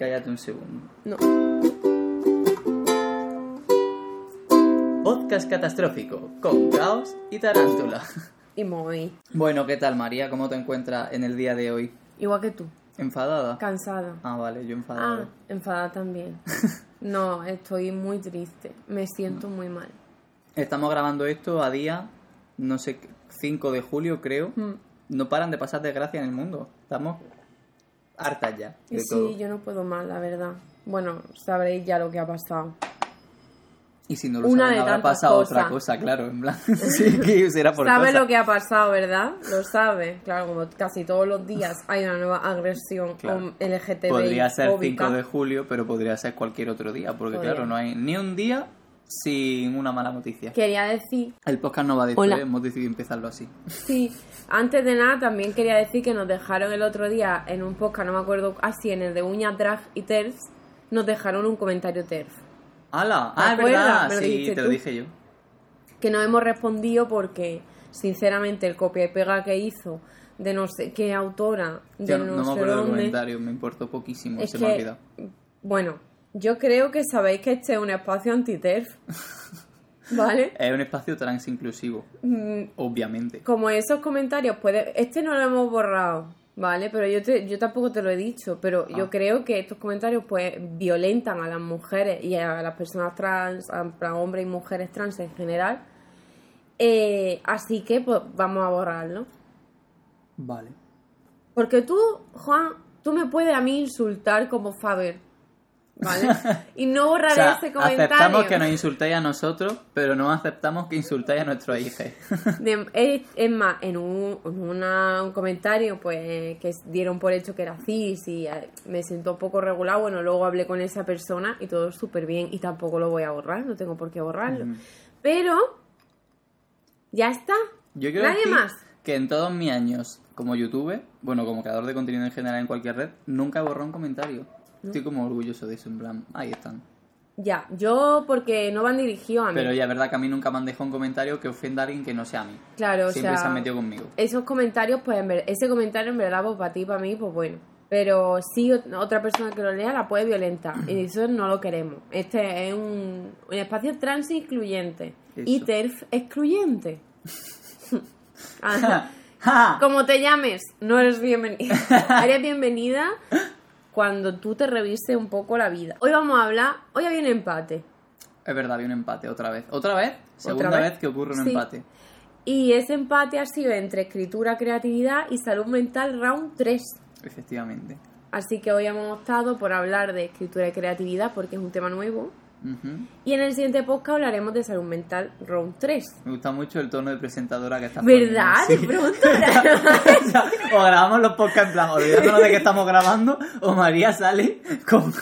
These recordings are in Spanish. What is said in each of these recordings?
Cállate un segundo. No. Podcast catastrófico con caos y tarántula. Y muy. Bueno, ¿qué tal María? ¿Cómo te encuentras en el día de hoy? Igual que tú. ¿Enfadada? Cansada. Ah, vale, yo Ah, enfadada. enfadada también. No, estoy muy triste. Me siento muy mal. Estamos grabando esto a día, no sé, 5 de julio creo. Mm. No paran de pasar desgracia en el mundo. Estamos hartas ya de sí, todo. yo no puedo más, la verdad. Bueno, sabréis ya lo que ha pasado. Y si no lo Una saben, habrá pasado otra cosas. cosa, claro. En plan, sí, que será por ¿Sabe cosas. lo que ha pasado, verdad? Lo sabe. Claro, como casi todos los días hay una nueva agresión Claro. LGTBI Podría ser fóbica. 5 de julio, pero podría ser cualquier otro día, porque Podría. claro, no hay ni un día sin una mala noticia. Quería decir El podcast no va de. ¿eh? hemos decidido empezarlo así. Sí, antes de nada también quería decir que nos dejaron el otro día en un podcast, no me acuerdo, así en el de uñas, drag y TERFs, nos dejaron un comentario TERF. ¡Hala! ¿Te Ah, es verdad, sí, te lo tú. dije yo. Que no hemos respondido porque, sinceramente, el copia y pega que hizo de no sé qué autora, de Yo no, no, no me sé acuerdo del dónde, comentario, me importó poquísimo, es se me ha que, olvidado. bueno, yo creo que sabéis que este es un espacio anti-TERF, ¿vale? Es un espacio trans inclusivo, Mm, obviamente. como esos comentarios puede este no lo hemos borrado vale pero yo te, yo tampoco te lo he dicho pero Ah. yo creo que estos comentarios pues violentan a las mujeres y a las personas trans a, hombres y mujeres trans en general Eh, así que pues vamos a borrarlo Vale. porque tú Juan tú me puedes a mí insultar como Faber vale y no O borraré sea, ese comentario aceptamos que nos insultéis a nosotros, pero no aceptamos que insultéis a nuestros hijos. De- es, es más, en, un, en una- un comentario pues que dieron por hecho que era cis y eh, me siento un poco regular, bueno, luego hablé con esa persona y todo súper bien y tampoco lo voy a borrar, no tengo por qué borrarlo. Pero, ya está. Yo quiero Nadie más. que en todos mis años como youtuber, bueno, como creador de contenido en general en cualquier red, nunca he borrado un comentario. Estoy como orgulloso de eso, en plan, ahí están. Ya, yo porque no van dirigidos a mí. Pero ya es verdad que a mí nunca me han dejado un comentario que ofenda a alguien que no sea a mí. claro, o Siempre sea, se han metido conmigo. esos comentarios, pues en ver- ese comentario en verdad, pues para ti, para mí, pues bueno. Pero si otra persona que lo lea la puede violentar. Y eso no lo queremos. Este es un, un espacio trans incluyente. Y Eso. TERF excluyente. Como te llames, no eres bienvenida. Eres bienvenida cuando tú te revises un poco la vida. Hoy vamos a hablar, hoy había un empate. Es verdad, había un empate otra vez. ¿Otra vez? Segunda vez? vez? que ocurre un Sí. empate. Y ese empate ha sido entre escritura, creatividad y salud mental round 3. Efectivamente. Así que hoy hemos optado por hablar de escritura y creatividad porque es un tema nuevo. Y en el siguiente podcast hablaremos de salud mental round 3. Me gusta mucho el tono de presentadora que está ¿Verdad? poniendo, De o grabamos los podcasts en plan, olvidándonos de que estamos grabando, o María sale con,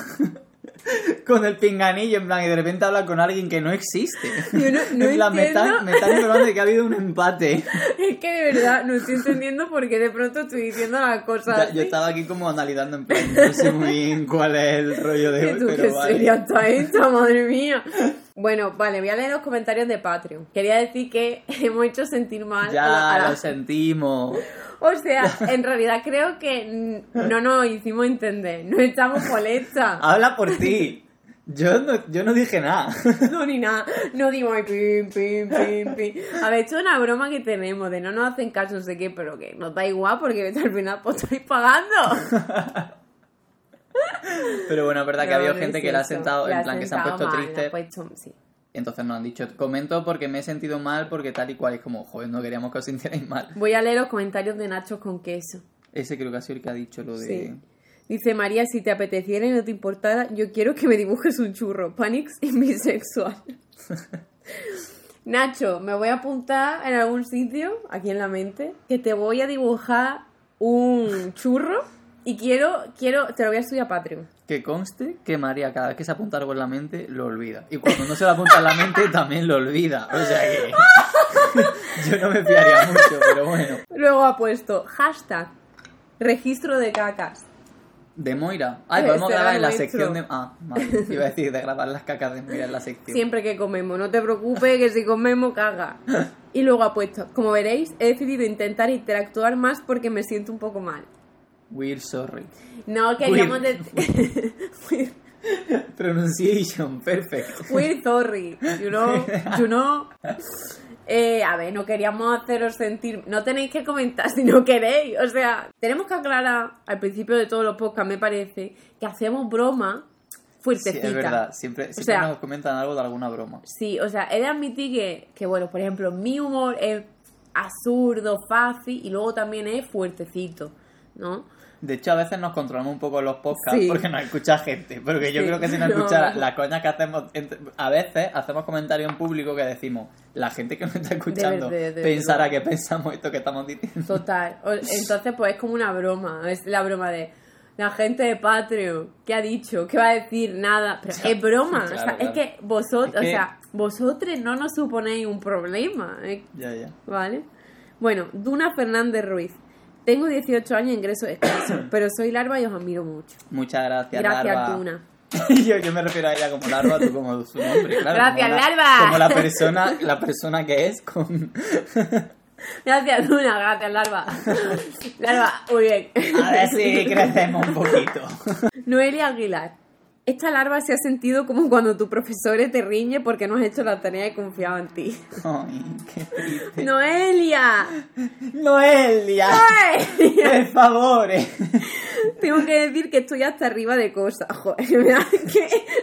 con el pinganillo en plan y de repente habla con alguien que no existe. Yo no- no en plan, me están, me están informando de que ha habido un empate. es que de verdad no estoy entendiendo por qué de pronto estoy diciendo las cosas. Yo estaba aquí como analizando en plan, no sé muy bien cuál es el rollo de ¿Y hoy, pero vale. seria está esta, madre mía? Bueno, vale, voy a leer los comentarios de Patreon. Quería decir que hemos hecho sentir mal a la- Ya, a la- lo sentimos. O sea, en realidad creo que no nos hicimos entender. No estamos molestas. Habla por ti. Yo no, yo no dije nada. No, ni nada. No digo ay, pim, pim, pim, pim. A ver, esto es una broma que tenemos de no nos hacen caso, no sé qué, pero que nos da igual porque al final pues estáis pagando. Pero bueno, es verdad que No, había gente que la ha sentado, en plan que se han puesto mal, tristes. puesto- sí. Entonces nos han dicho, comento porque me he sentido mal, porque tal y cual. Es como, joder, no queríamos que os sintierais mal. Voy a leer los comentarios de Nachos con queso. Ese creo que ha sido el que ha dicho lo de... Sí. Dice María, si te apeteciera y no te importara, yo quiero que me dibujes un churro. Panix y bisexual. Nacho, me voy a apuntar en algún sitio, aquí en la mente, que te voy a dibujar un churro y quiero, quiero, te lo voy a subir a Patreon. Que conste que María cada vez que se apunta algo en la mente, lo olvida. Y cuando no se lo apunta en la mente, también lo olvida. O sea que... Yo no me fiaría mucho, pero bueno. Luego ha puesto hashtag registro de cacas. De Moira. Ay, podemos era grabar en la sección de... Ah, vale. Iba a decir de grabar las cacas de Moira en la sección. Siempre que comemos, no te preocupes que si comemos caga. Y luego ha puesto, como veréis, he decidido intentar interactuar más porque me siento un poco mal. We're sorry. No, queríamos de... Pronunciation, perfect. We're sorry, you know, you know. Eh, a ver, no queríamos haceros sentir. No tenéis que comentar si no queréis. O sea, tenemos que aclarar al principio de todos los podcasts, me parece, que hacemos broma Sí, fuertecita. es verdad, siempre, siempre sea- nos comentan algo de alguna broma. Sí, o sea, he de admitir que, que, bueno, por ejemplo, mi humor es absurdo, fácil y luego también es fuertecito, ¿no? De hecho, a veces nos controlamos un poco los podcasts Sí. porque nos escucha gente. Porque yo Sí. creo que si nos No. escuchara la coña que hacemos, entre- a veces hacemos comentarios en público que decimos, la gente que nos está escuchando de- de pensará que pensamos esto que estamos diciendo. Total. Entonces, pues es como una broma. Es la broma de la gente de Patreon. ¿Qué ha dicho? ¿Qué va a decir? Nada. Pero es broma. o sea, Claro, es que vosotros, Es que- o sea, vosotros no nos suponéis un problema. ¿eh? Ya, ya. ¿Vale? Bueno, Duna Fernández Ruiz. Tengo 18 años ingreso escaso, pero soy larva y os admiro mucho. Muchas gracias, Gracias, Larva. Duna. yo, yo me refiero a ella como Larva, tú como su nombre. Claro, Gracias, como la- Larva. Como la persona, la persona que es con... Gracias, Duna. Gracias, larva. larva, muy bien. A ver si crecemos un poquito. Noelia Aguilar. Esta larva se ha sentido como cuando tu profesor te riñe porque no has hecho la tarea y confiaba en ti. Ay, qué triste. ¡Noelia! Noelia, ¡Noelia! por favor. Tengo que decir que estoy hasta arriba de cosas. Joder.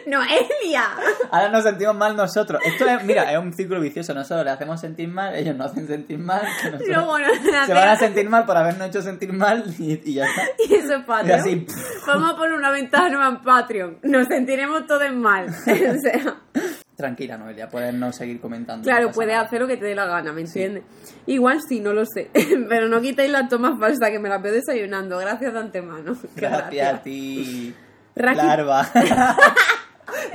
¡Noelia! Ahora nos sentimos mal nosotros. Esto es, mira, es un círculo vicioso. Nosotros le hacemos sentir mal, ellos nos hacen sentir mal. se van a sentir mal por habernos hecho sentir mal y, y ya está. Y eso es Y Patreon. así, Vamos a poner una ventaja nueva en Patreon. Nos sentiremos todos mal. o sea, tranquila, Noelia, puedes no seguir comentando. claro, puedes hacer lo que te dé la gana, ¿me entiendes? Igual sí, no lo sé. Pero no quitéis la toma falsa que me la veo desayunando. Gracias de antemano. Gracias a ti, Raki- larva.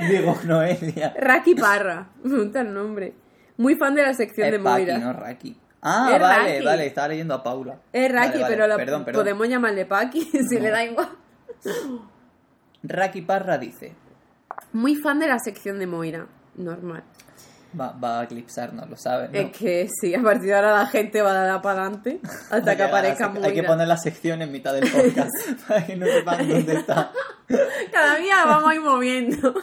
Digo, Noelia. Raki Parra. Me gusta el nombre. Muy fan de la sección Es de Paqui, Moira. no Raki. Ah, Es vale, Raki. vale, estaba leyendo a Paula. Es Raki, Vale, vale, pero la perdón, perdón. podemos llamarle Paki si No. le da igual. Raki Parra dice, Muy fan de la sección de Moira. Normal. va, va a eclipsarnos, lo sabes, ¿no? Es que sí, a partir de ahora la gente va a dar para adelante hasta que aparezca Moira. Hay que poner la sección en mitad del podcast para que no sepan dónde está. Cada día vamos a ir moviendo.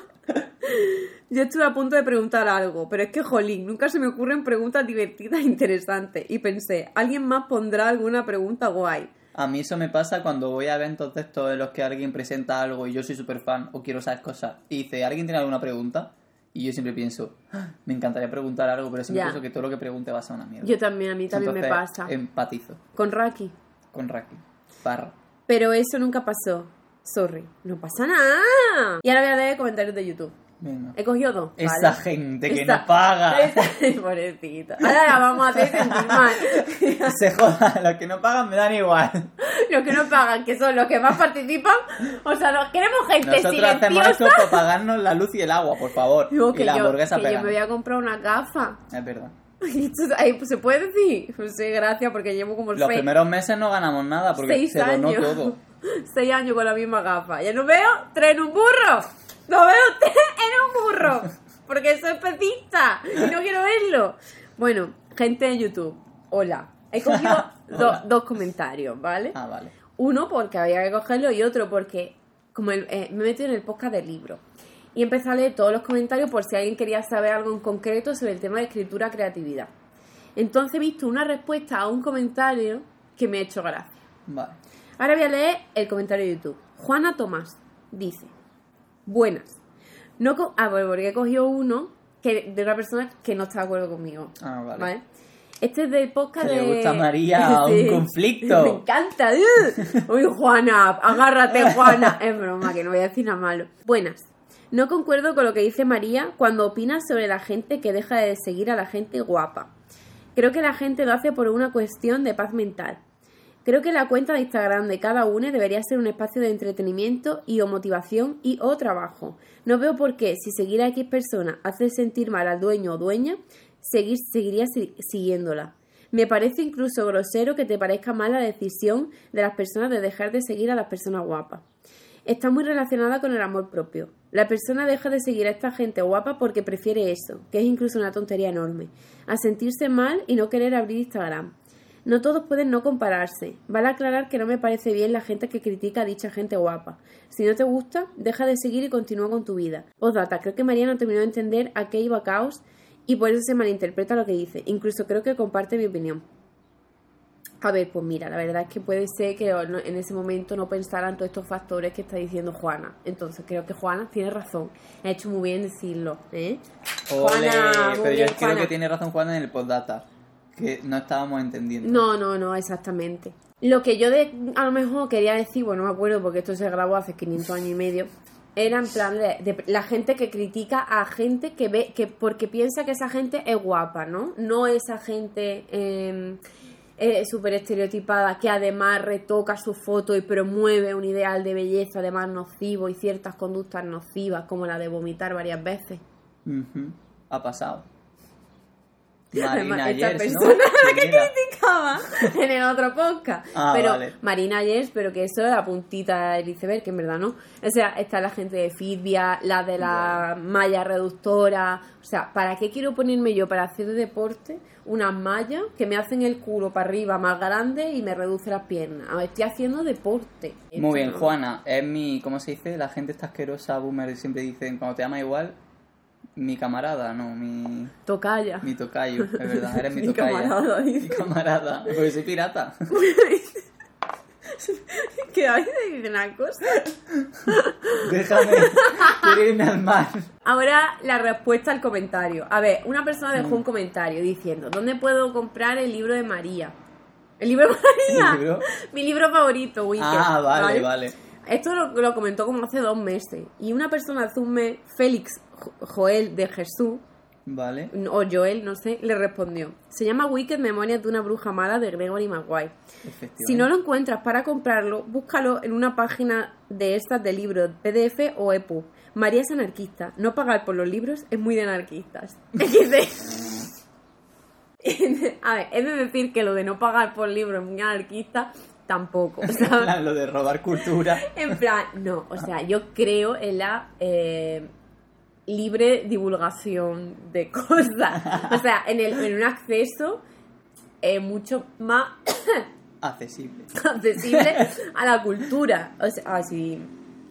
Yo estuve a punto de preguntar algo, pero es que, jolín, nunca se me ocurren preguntas divertidas e interesantes. Y pensé, ¿alguien más pondrá alguna pregunta guay? A mí eso me pasa cuando voy a eventos de estos en los que alguien presenta algo y yo soy súper fan o quiero saber cosas y dice, ¿alguien tiene alguna pregunta? Y yo siempre pienso, "Ah, me encantaría preguntar algo, pero siempre Ya. pienso que todo lo que pregunte va a ser una mierda. Yo también, a mí también me pasa. empatizo Con Raki. con Raki. Parra. Pero eso nunca pasó. Sorry. No pasa nada. Y ahora voy a leer comentarios de YouTube. Venga. He cogido dos. Esa ¿vale? gente que Esa- no paga. esa- Pobrecita. Ahora la vamos a hacer sentir mal. Se jodan, los que no pagan me dan igual. los que no pagan, que son los que más participan. O sea, nos queremos gente Nosotros hacemos silenciosa. esto para pagarnos la luz y el agua, por favor. Digo y que, la yo, hamburguesa que yo me voy a comprar una gafa. Es verdad. Y pues, ¿Se puede decir? Pues sí, gracias, porque llevo como Los seis, primeros meses no ganamos nada porque seis se donó años. todo. seis años con la misma gafa. Ya no veo tres en un burro. No veo tres en un burro. Porque soy petista y no quiero verlo. Bueno, gente de YouTube, hola. He cogido do- dos comentarios, ¿vale? Ah, vale. Uno porque había que cogerlo y otro porque como el- eh, me he metido en el podcast del libro. Y empecé a leer todos los comentarios por si alguien quería saber algo en concreto sobre el tema de escritura creatividad. Entonces he visto una respuesta a un comentario que me ha hecho gracia. Vale. Ahora voy a leer el comentario de YouTube. Juana Tomás dice: Buenas. No co- ah, bueno, porque he cogido uno que, de una persona que no está de acuerdo conmigo. Ah, vale. Este es del podcast Que de. le gusta a María un conflicto. Me encanta. Uy, Juana, agárrate, Juana. Es broma, que no voy a decir nada malo. Buenas. No concuerdo con lo que dice María cuando opina sobre la gente que deja de seguir a la gente guapa. Creo que la gente lo hace por una cuestión de paz mental. Creo que la cuenta de Instagram de cada uno debería ser un espacio de entretenimiento y o motivación y o trabajo. No veo por qué, si seguir a X persona hace sentir mal al dueño o dueña, seguir, seguiría si- siguiéndola. Me parece incluso grosero que te parezca mal la decisión de las personas de dejar de seguir a las personas guapas. Está muy relacionada con el amor propio. La persona deja de seguir a esta gente guapa porque prefiere eso, que es incluso una tontería enorme, a sentirse mal y no querer abrir Instagram. No todos pueden no compararse. Vale aclarar que no me parece bien la gente que critica a dicha gente guapa. Si no te gusta, deja de seguir y continúa con tu vida. Postdata, creo que María no terminó de entender a qué iba Caos y por eso se malinterpreta lo que dice. Incluso creo que comparte mi opinión. A ver, pues mira, la verdad es que puede ser que en ese momento no pensaran todos estos factores que está diciendo Juana. Entonces creo que Juana tiene razón. Ha hecho muy bien decirlo, ¿eh? Ole, Juana, muy pero yo creo Juana. que tiene razón Juan en el postdata. Que no estábamos entendiendo. No, no, no, exactamente. Lo que yo de, a lo mejor quería decir, bueno, no me acuerdo porque esto se grabó hace 500 años y medio, era en plan de, de la gente que critica a gente que ve, que porque piensa que esa gente es guapa, ¿no? No esa gente eh, eh, súper estereotipada que además retoca su foto y promueve un ideal de belleza además nocivo y ciertas conductas nocivas como la de vomitar varias veces. Ha pasado. Marina esta Yers, ¿no? persona ¿Quién era? criticaba en el otro podcast. Ah, pero vale. Marina Yes, pero que eso es la puntita del iceberg, que en verdad no. O sea, está la gente de Fitbia, la de la malla reductora. O sea, ¿para qué quiero ponerme yo para hacer deporte unas mallas que me hacen el culo para arriba más grande y me reduce las piernas? A ver, estoy haciendo deporte. Muy bien. Juana. Es mi. ¿Cómo se dice? La gente está asquerosa, boomer, siempre dicen, cuando te llama igual, mi camarada, no, mi. Tocaya. Mi tocayo, es verdad, eres mi, Mi tocaya. camarada, Mi camarada. Porque soy pirata. dice una cosa. Déjame. Quiero irme al mar. Ahora la respuesta al comentario. A ver, una persona dejó un comentario diciendo, ¿dónde puedo comprar el libro de María? ¿El libro de María? Mi libro favorito, Wicked. Ah, vale, vale. Esto lo, lo comentó como hace dos meses. Y una persona hace un mes, Félix Joel de Jesús, Vale. o Joel, no sé, le respondió. Se llama Wicked Memorias de una bruja mala de Gregory Maguire. Si no lo encuentras para comprarlo, búscalo en una página de estas de libros, PDF o EPUB. María es anarquista. No pagar por los libros es muy de anarquistas. A ver, es de decir que lo de no pagar por libros es muy anarquista, tampoco. ¿sabes? Lo de robar cultura. En plan, no, o sea, yo creo en la eh, libre divulgación de cosas. O sea, en, el, en un acceso eh, mucho más Accesible. accesible a la cultura. O sea, así,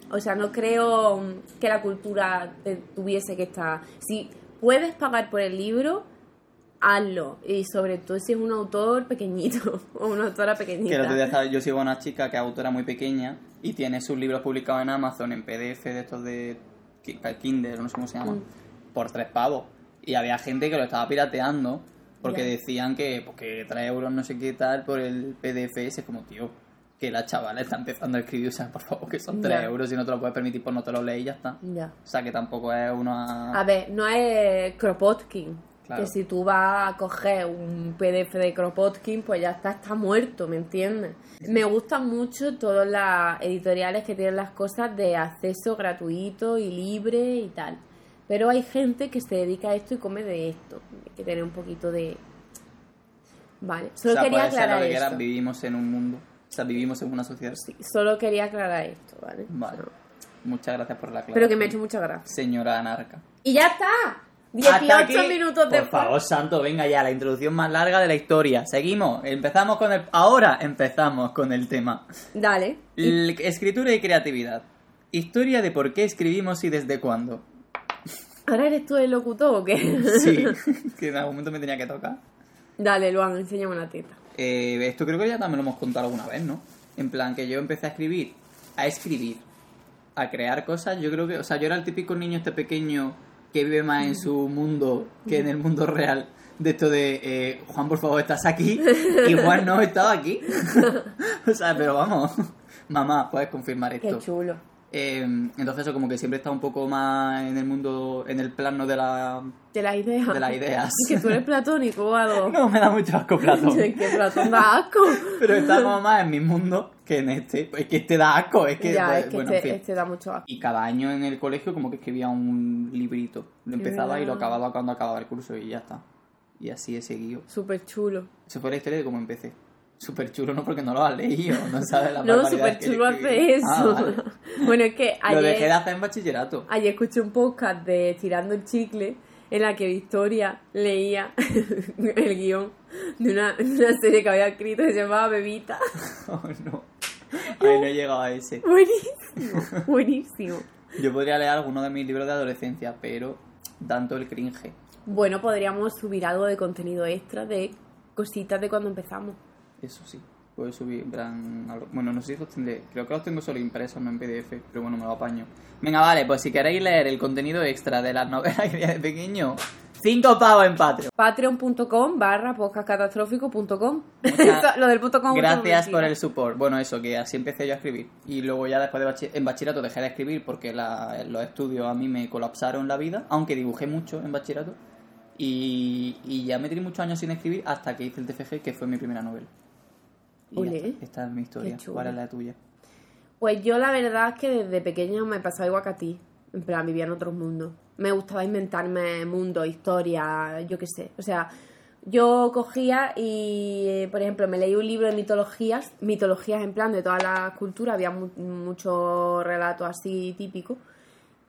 o sea, no creo que la cultura te- tuviese que estar... Si puedes pagar por el libro, hazlo. Y sobre todo si es un autor pequeñito o una autora pequeñita. Que el otro día estaba- yo sigo a una chica que es autora muy pequeña y tiene sus libros publicados en Amazon en PDF de estos de Kindle, no sé cómo se llaman, Mm. por tres pavos. Y había gente que lo estaba pirateando porque decían que, pues, que 3 euros no sé qué tal por el PDF ese. Es como, tío, que la chavala está empezando a escribir, o sea, por favor, que son 3 Ya. euros, si no te lo puedes permitir, pues no te lo lees y ya está. O sea, que tampoco es una... A ver, no es Kropotkin. Claro. Que si tú vas a coger un PDF de Kropotkin, pues ya está, está muerto, ¿me entiendes? Me gustan mucho todas las editoriales que tienen las cosas de acceso gratuito y libre y tal. Pero hay gente que se dedica a esto y come de esto. Hay que tener un poquito de... Vale, o solo sea, quería aclarar que esto. vivimos en un mundo, o sea, vivimos en una sociedad. Sí, solo quería aclarar esto, ¿vale? Vale. Muchas gracias por la clase. Pero que me ha hecho muchas gracias. Señora Anarca. Y ya está. Hasta 18 aquí. minutos Por después. favor, santo, venga ya, la introducción más larga de la historia. Seguimos, empezamos con el... Ahora empezamos con el tema. Dale. L- escritura y creatividad. Historia de por qué escribimos y desde cuándo. ¿Ahora eres tú el locutor o qué? Sí, que en algún momento me tenía que tocar. Dale, Luan, enséñame una teta. Eh, esto creo que ya también lo hemos contado alguna vez, ¿no? En plan, que yo empecé a escribir, a escribir, a crear cosas. Yo creo que, o sea, yo era el típico niño este pequeño que vive más en su mundo que en el mundo real. De esto de, eh, Juan, por favor, estás aquí. Igual no estaba aquí. o sea, pero vamos, mamá, puedes confirmar Qué esto. chulo. Eh, entonces, eso como que siempre está un poco más en el mundo, en el plano de, la, De las ideas. de las ideas. Que tú eres platónico, Ado. No, me da mucho asco Platón. Es que Platón da asco. Pero está como más en mi mundo que en este. Es que este da asco, es que. ya, pues, es que bueno, este, en fin. este da mucho asco. Y cada año en el colegio como que escribía un librito. Lo empezaba y lo acababa cuando acababa el curso y ya está. Y así he seguido. Súper chulo. Esa fue la historia de cómo empecé. Súper chulo, no porque no lo has leído, no sabes la No, súper chulo hace eso. Ah, vale. bueno, es que Lo dejé de ayer, hacer en bachillerato. ayer escuché un podcast de Tirando el Chicle en la que Victoria leía el guion de una, de una serie que había escrito que se llamaba Bebita. Oh, no. Ay, no he llegado a ese. Buenísimo, buenísimo. Yo podría leer alguno de mis libros de adolescencia, pero tanto el cringe. Bueno, podríamos subir algo de contenido extra de cositas de cuando empezamos. Eso sí. Puedo subir, en plan, algo- Bueno, no sé si los tendré. Creo que los tengo solo impresos, no en PDF. Pero bueno, me lo apaño. Venga, vale, pues si queréis leer el contenido extra de las novelas que de pequeño, cinco pavos en Patreon. Patreon.com barra podcastcatastrófico.com. Lo del punto com. Gracias por el support. Bueno, eso, que así empecé yo a escribir. Y luego ya después de bachi- en bachillerato dejé de escribir porque la- los estudios a mí me colapsaron la vida, aunque dibujé mucho en bachillerato. Y, y ya me tiré muchos años sin escribir hasta que hice el TFG, que fue mi primera novela. Olé. está. Esta es mi historia. ¿Cuál es la tuya? Pues yo la verdad es que desde pequeña me pasaba igual que a ti. En plan, vivía en otros mundos. Me gustaba inventarme mundos, historias, yo qué sé. O sea, yo cogía y, por ejemplo, me leí un libro de mitologías, mitologías en plan de todas las culturas, había mu- muchos relatos así típicos.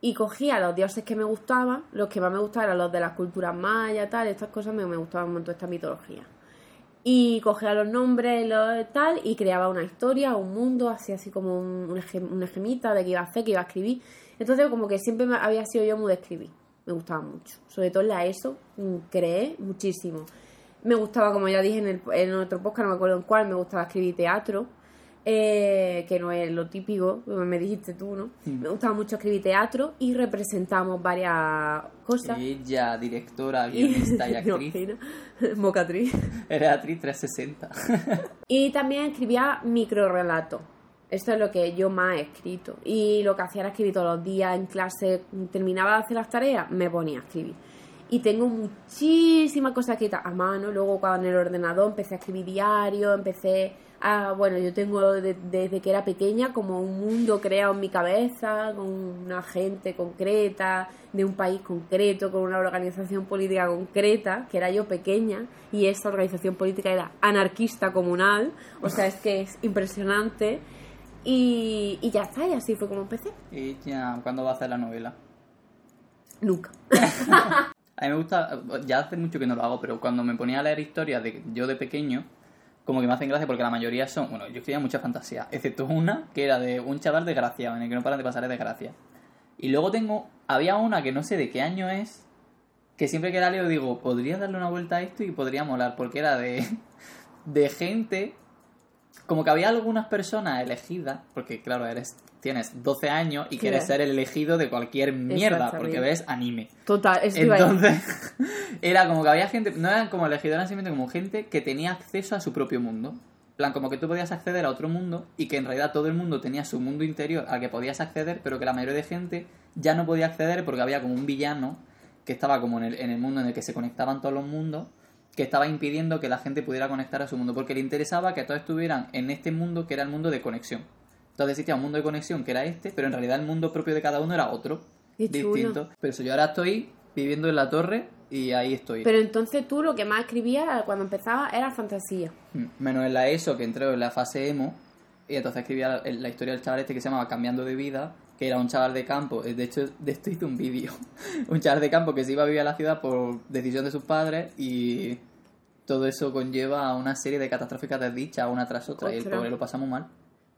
Y cogía los dioses que me gustaban, los que más me gustaban eran los de las culturas mayas, tal, estas cosas me, me gustaban un montón, esta mitología y cogía los nombres los tal y creaba una historia, un mundo, así así como un- una, una de qué iba a hacer, qué iba a escribir. Entonces como que siempre había sido yo muy de escribir, me gustaba mucho. Sobre todo en la ESO, mm, creé muchísimo. Me gustaba, como ya dije en, el, en otro podcast, no me acuerdo en cuál, me gustaba escribir teatro, eh, que no es lo típico, me dijiste tú, ¿no? Me gustaba mucho escribir teatro y representamos varias cosas. Ella, directora, guionista y ¿Te actriz. Mocatriz. Eres actriz 360. Y también escribía microrelatos. Esto es lo que yo más he escrito. Y lo que hacía era escribir todos los días en clase. Terminaba de hacer las tareas, me ponía a escribir. Y tengo muchísimas cosas escritas a mano. Luego, cuando en el ordenador empecé a escribir diario, empecé a. Bueno, yo tengo de- desde que era pequeña como un mundo creado en mi cabeza, con una gente concreta, de un país concreto, con una organización política concreta, que era yo pequeña. Y esa organización política era anarquista comunal. O sea, es que es impresionante. Y, y ya está, y así fue como empecé. Ella, ¿cuándo va a hacer la novela? Nunca. A mí me gusta, ya hace mucho que no lo hago, pero cuando me ponía a leer historias de yo de pequeño, como que me hacen gracia porque la mayoría son, bueno, yo escribía mucha fantasía, excepto una que era de un chaval desgraciado, en el que no paran de pasar desgracia. Y luego tengo, había una que no sé de qué año es, que siempre que la leo digo, podría darle una vuelta a esto y podría molar, porque era de, de gente, como que había algunas personas elegidas, porque claro, eres tienes 12 años y quieres Claro. ser el elegido de cualquier mierda, porque ves anime. Total, es que iba a decir. Entonces, era como que había gente, no eran como elegidos, eran simplemente como gente que tenía acceso a su propio mundo. En plan, como que tú podías acceder a otro mundo y que en realidad todo el mundo tenía su mundo interior al que podías acceder, pero que la mayoría de gente ya no podía acceder porque había como un villano que estaba como en el, en el mundo en el que se conectaban todos los mundos, que estaba impidiendo que la gente pudiera conectar a su mundo, porque le interesaba que todos estuvieran en este mundo que era el mundo de conexión. Entonces existía un mundo de conexión que era este, pero en realidad el mundo propio de cada uno era otro, Qué chulo. distinto. Pero eso, yo ahora estoy viviendo en la torre y ahí estoy. Pero entonces tú lo que más escribías cuando empezaba era fantasía. Mm, Menos en la ESO, que entré en la fase emo, y entonces escribía la, la historia del chaval este que se llamaba Cambiando de Vida, que era un chaval de campo, de hecho de esto hice un vídeo, un chaval de campo que se iba a vivir a la ciudad por decisión de sus padres y todo eso conlleva a una serie de catastróficas desdichas una tras otra y el pobre lo pasamos mal.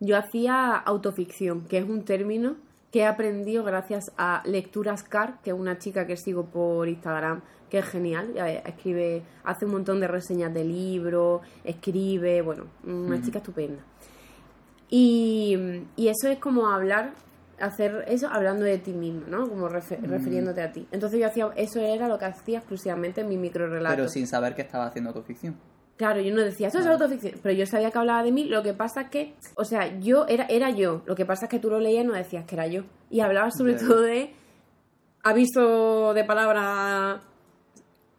Yo hacía autoficción, que es un término que he aprendido gracias a Lecturas Car, que es una chica que sigo por Instagram, que es genial. eh, Escribe, hace un montón de reseñas de libros, escribe, bueno, una chica estupenda. Y, y eso es como hablar, hacer eso hablando de ti mismo, ¿no? Como refe- refiriéndote a ti. Entonces yo hacía, eso era lo que hacía exclusivamente en mi microrelato. Pero sin saber que estaba haciendo autoficción. Claro, yo no decía, esto es autoficción, pero yo sabía que hablaba de mí, lo que pasa es que, o sea, yo era, era yo, lo que pasa es que tú lo leías y no decías que era yo. Y hablaba sobre todo de aviso de palabra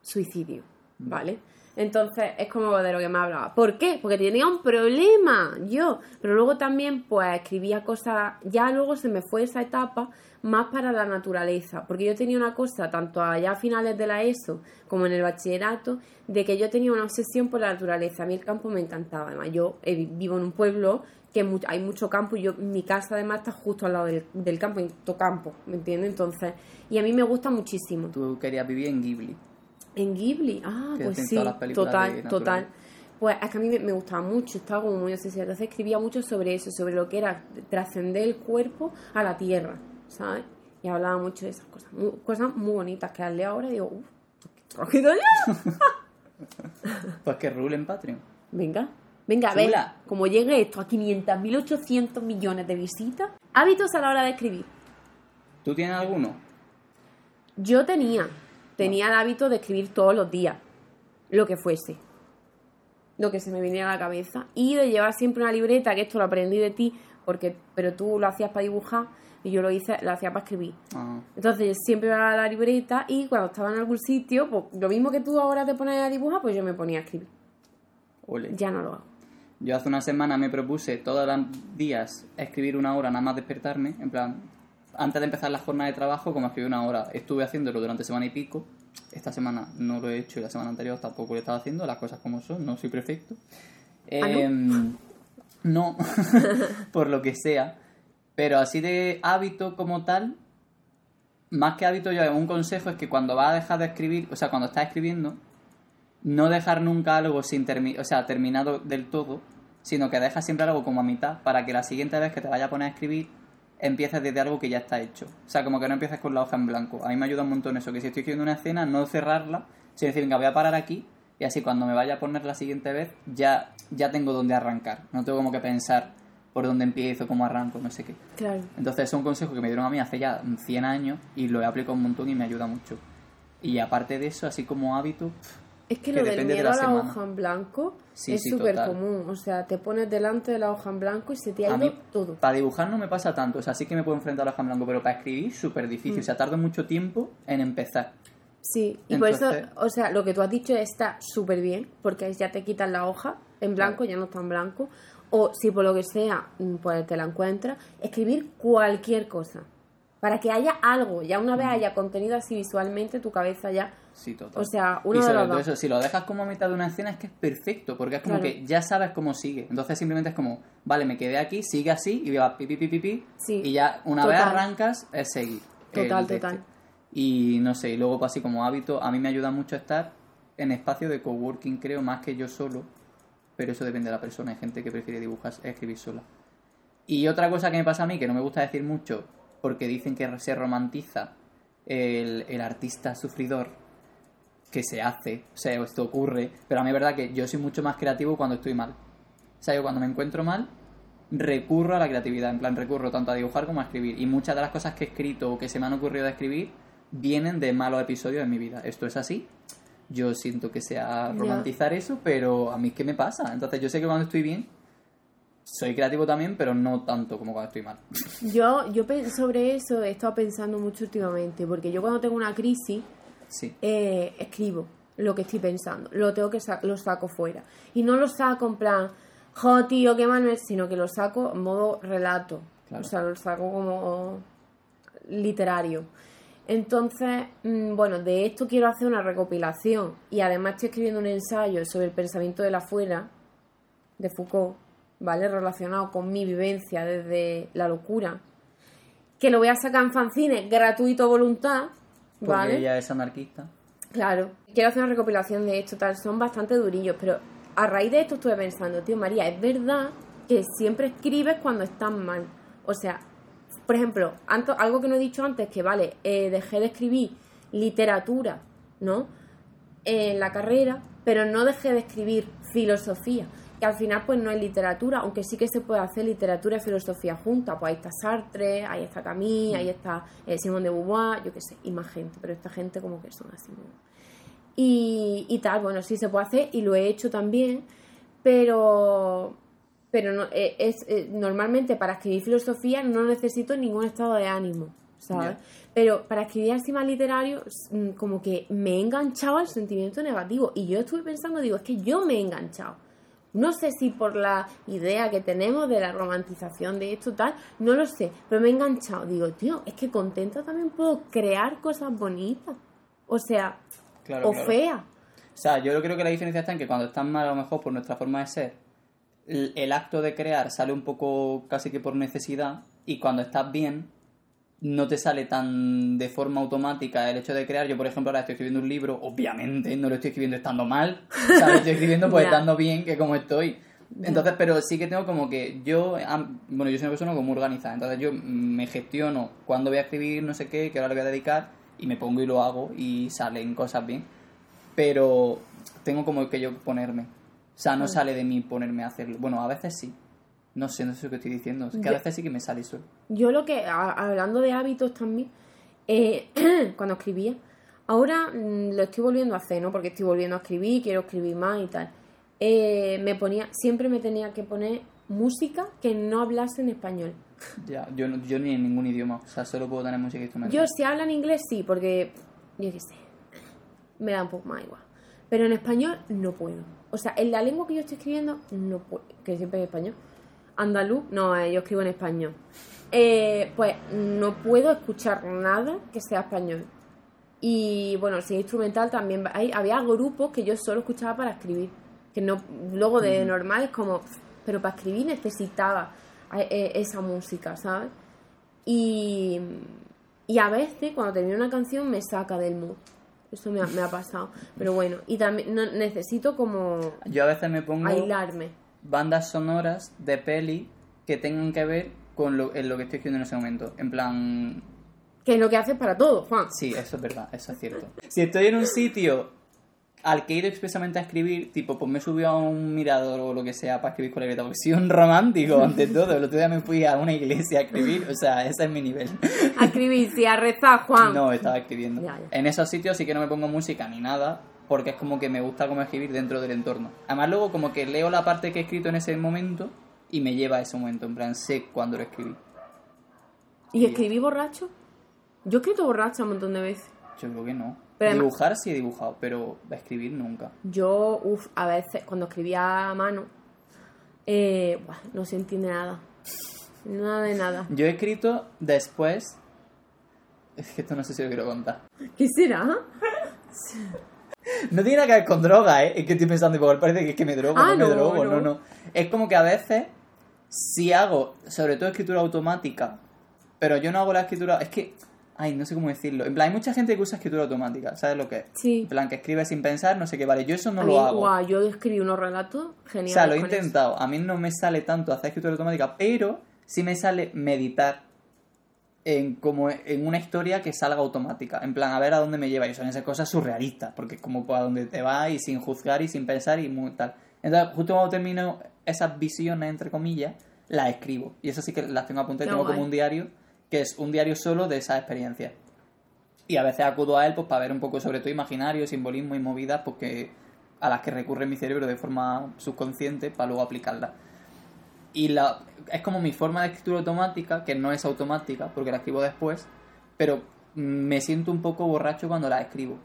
suicidio, ¿vale? Entonces es como de lo que me hablaba. ¿Por qué? Porque tenía un problema yo. Pero luego también pues escribía cosas, ya luego se me fue esa etapa más para la naturaleza. Porque yo tenía una cosa, tanto allá a finales de la ESO como en el bachillerato, de que yo tenía una obsesión por la naturaleza. A mí el campo me encantaba. Además, yo eh, vivo en un pueblo que hay mucho campo y yo, mi casa además está justo al lado del, del campo, en todo campo, ¿me entiendes? Entonces, y a mí me gusta muchísimo. Tú querías vivir en Ghibli. En Ghibli, ah, pues sí, total, total. Pues es que a mí me, gustaba mucho, estaba como muy obsesionada. Entonces escribía mucho sobre eso, sobre lo que era trascender el cuerpo a la tierra, ¿sabes? Y hablaba mucho de esas cosas, cosas muy bonitas que al leo ahora digo, uff, ¿qué ya? pues que rule en Patreon. Venga, venga, venga. Como llegue esto a 500.800 millones de visitas, hábitos a la hora de escribir. ¿Tú tienes alguno? Yo tenía, tenía el hábito de escribir todos los días, lo que fuese, lo que se me viniera a la cabeza, y de llevar siempre una libreta, que esto lo aprendí de ti, porque pero tú lo hacías para dibujar y yo lo hice, lo hacía para escribir. Ah. Entonces siempre iba a la libreta y cuando estaba en algún sitio, pues lo mismo que tú ahora te pones a dibujar, pues yo me ponía a escribir. Ya no lo hago. Yo hace una semana me propuse todos los días escribir una hora nada más despertarme, en plan, antes de empezar la jornada de trabajo, como escribí una hora, estuve haciéndolo durante semana y pico. Esta semana no lo he hecho y la semana anterior tampoco lo estaba haciendo, las cosas como son, no soy perfecto. ¿Ah, no? Em, no, por lo que sea. Pero así de hábito como tal, más que hábito, yo un consejo es que cuando vas a dejar de escribir, o sea, cuando estás escribiendo, no dejar nunca algo sin o sea, terminado del todo, sino que dejas siempre algo como a mitad para que la siguiente vez que te vaya a poner a escribir empieces desde algo que ya está hecho. O sea, como que no empieces con la hoja en blanco. A mí me ayuda un montón eso, que si estoy escribiendo una escena, no cerrarla, sino decir, venga, voy a parar aquí y así cuando me vaya a poner la siguiente vez, ya, ya tengo donde arrancar. No tengo como que pensar por dónde empiezo, cómo arranco, no sé qué. Claro. Entonces es un consejo que me dieron a mí hace ya 100 años y lo he aplicado un montón y me ayuda mucho. Y aparte de eso, así como hábito, es que, lo del miedo a la hoja en blanco es súper común. O sea, te pones delante de la hoja en blanco y se te ha ido todo. Para dibujar no me pasa tanto. O sea, sí que me puedo enfrentar a la hoja en blanco, pero para escribir súper difícil. Mm. O sea, tardo mucho tiempo en empezar. Sí, y por eso, o sea, lo que tú has dicho está súper bien, porque ya te quitan la hoja en blanco, ya no está en blanco. O si por lo que sea, mm, pues te la encuentras, escribir cualquier cosa. Para que haya algo, ya una vez mm. haya contenido así visualmente, tu cabeza ya Sí, total. O sea, uno y de los dos. Eso, si lo dejas como a mitad de una escena es que es perfecto, porque es como que ya sabes cómo sigue. Entonces simplemente es como, vale, me quedé aquí, sigue así, y va pipi, pipi, pipi, y ya una vez arrancas es seguir. Total, total. Este. Y no sé, y luego pues, así como hábito, a mí me ayuda mucho estar en espacio de coworking, creo, más que yo solo. Pero eso depende de la persona. Hay gente que prefiere dibujar, escribir sola. Y otra cosa que me pasa a mí, que no me gusta decir mucho, porque dicen que se romantiza el, el artista sufridor, que se hace, o sea, esto ocurre, pero a mí es verdad que yo soy mucho más creativo cuando estoy mal. O sea, yo cuando me encuentro mal, recurro a la creatividad, en plan recurro tanto a dibujar como a escribir. Y muchas de las cosas que he escrito o que se me han ocurrido de escribir vienen de malos episodios de mi vida. Esto es así. Yo siento que sea romantizar eso, pero a mí ¿qué me pasa? Entonces yo sé que cuando estoy bien, soy creativo también, pero no tanto como cuando estoy mal. Yo, yo sobre eso he estado pensando mucho últimamente, porque yo cuando tengo una crisis, eh, escribo lo que estoy pensando, lo tengo que lo saco fuera. Y no lo saco en plan, jo tío, qué mal sino que lo saco en modo relato. O sea, lo saco como literario. Entonces, mm, bueno, de esto quiero hacer una recopilación. Y además estoy escribiendo un ensayo sobre el pensamiento de la fuera, de Foucault, ¿vale? Relacionado con mi vivencia desde la locura. Que lo voy a sacar en fanzines gratuito voluntad porque ella es anarquista. Claro. Quiero hacer una recopilación de esto, tal. Son bastante durillos, pero a raíz de esto estuve pensando, tío María, es verdad que siempre escribes cuando estás mal. O sea, por ejemplo, algo que no he dicho antes, que vale, eh, dejé de escribir literatura, ¿no? En la carrera, pero no dejé de escribir filosofía que al final pues no es literatura, aunque sí que se puede hacer literatura y filosofía juntas, pues ahí está Sartre, ahí está Camille, ahí está eh, Simón de Beauvoir, yo qué sé, y más gente, pero esta gente como que son así. Y, y tal, bueno, sí se puede hacer y lo he hecho también, pero pero no, eh, es, eh, normalmente para escribir filosofía no necesito ningún estado de ánimo. ¿sabes? Pero para escribir así más literario, mm, como que me he enganchado al sentimiento negativo. Y yo estuve pensando, digo, es que yo me he enganchado. No sé si por la idea que tenemos de la romantización de esto tal, no lo sé, pero me he enganchado. Digo, tío, es que contenta también puedo crear cosas bonitas. O sea, Claro, o claro. feas. O sea, yo creo que la diferencia está en que cuando estás mal, a lo mejor por nuestra forma de ser, el, el acto de crear sale un poco casi que por necesidad y cuando estás bien no te sale tan de forma automática el hecho de crear. Yo, por ejemplo, ahora estoy escribiendo un libro, obviamente no lo estoy escribiendo estando mal, lo estoy escribiendo pues estando bien, que como estoy. Entonces, pero sí que tengo como que yo, bueno, yo soy una persona como muy organizada, entonces yo me gestiono cuándo voy a escribir, no sé qué, qué hora le voy a dedicar, y me pongo y lo hago, y salen cosas bien pero tengo como que yo ponerme. O sea, no sale de mí ponerme a hacerlo. Bueno, a veces sí. No sé, no sé lo que estoy diciendo. Es que a veces sí que me sale solo. Yo lo que, a- hablando de hábitos también, eh, cuando escribía, ahora mm, lo estoy volviendo a hacer, ¿no? Porque estoy volviendo a escribir, quiero escribir más y tal. Eh, me ponía, siempre me tenía que poner música que no hablase en español. Ya, yo, no- yo ni en ningún idioma. O sea, solo puedo tener música instrumental. Yo si hablan inglés sí, porque yo qué sé, me da un poco más igual. Pero en español no puedo. O sea, en la lengua que yo estoy escribiendo no puedo, que siempre es español. Andaluz, no, eh, yo escribo en español. Eh, pues no puedo escuchar nada que sea español. Y bueno, si es instrumental también hay, había grupos que yo solo escuchaba para escribir. Que no, luego de normal es como, pero para escribir necesitaba eh, eh, esa música, ¿sabes? Y, y a veces cuando termino una canción me saca del mood. Eso me ha, me ha pasado. Pero bueno, y también no, necesito como Yo a veces me pongo aislarme. Bandas sonoras de peli que tengan que ver con lo, en lo que estoy escribiendo en ese momento. En plan, Que es lo que haces para todo, Juan. Sí, eso es verdad, eso es cierto. Si estoy en un sitio al que he ido expresamente a escribir, tipo, pues me he subido a un mirador o lo que sea para escribir con la libreta, porque soy un romántico ante todo. El otro día me fui a una iglesia a escribir, o sea, ese es mi nivel. A escribir, sí, a rezar, Juan. No, estaba escribiendo. Ya, ya. En esos sitios sí que no me pongo música ni nada, porque es como que me gusta como escribir dentro del entorno. Además, luego como que leo la parte que he escrito en ese momento y me lleva a ese momento, en plan, sé cuándo lo escribí. ¿Y escribí borracho? Yo he escrito borracho un montón de veces. Yo creo que no. Pero además- Dibujar sí he dibujado, pero escribir nunca. Yo, uff, a veces cuando escribía a mano, eh, buah, no se entiende nada. Nada de nada. Yo he escrito después. Es que esto no sé si lo quiero contar. ¿Qué será? No tiene nada que ver con droga, ¿eh? Es que estoy pensando, igual parece que es que me drogo, Ah, no me drogo, no. no. no, Es como que a veces, si hago, sobre todo escritura automática, pero yo no hago la escritura. Es que. Ay, no sé cómo decirlo. En plan, hay mucha gente que usa escritura automática, ¿sabes lo que es? Sí. En plan, que escribe sin pensar, no sé qué, vale. Yo eso no A mí, lo hago. guau, yo escribí unos relatos O geniales. sea, lo he eso. intentado. A mí no me sale tanto hacer escritura automática, pero sí me sale meditar en como en una historia que salga automática. En plan, a ver a dónde me lleva. Y son esas cosas surrealistas, porque es como a dónde te va y sin juzgar y sin pensar y muy tal. Entonces, justo cuando termino esas visiones, entre comillas, las escribo. Y eso sí que las tengo apuntadas. Qué Tengo guay. como un diario, que es un diario solo de esas experiencias. Y a veces acudo a él pues para ver un poco sobre todo imaginario, simbolismo y movidas porque a las que recurre mi cerebro de forma subconsciente para luego aplicarlas. Y la, es como mi forma de escritura automática, que no es automática porque la escribo después, pero me siento un poco borracho cuando la escribo.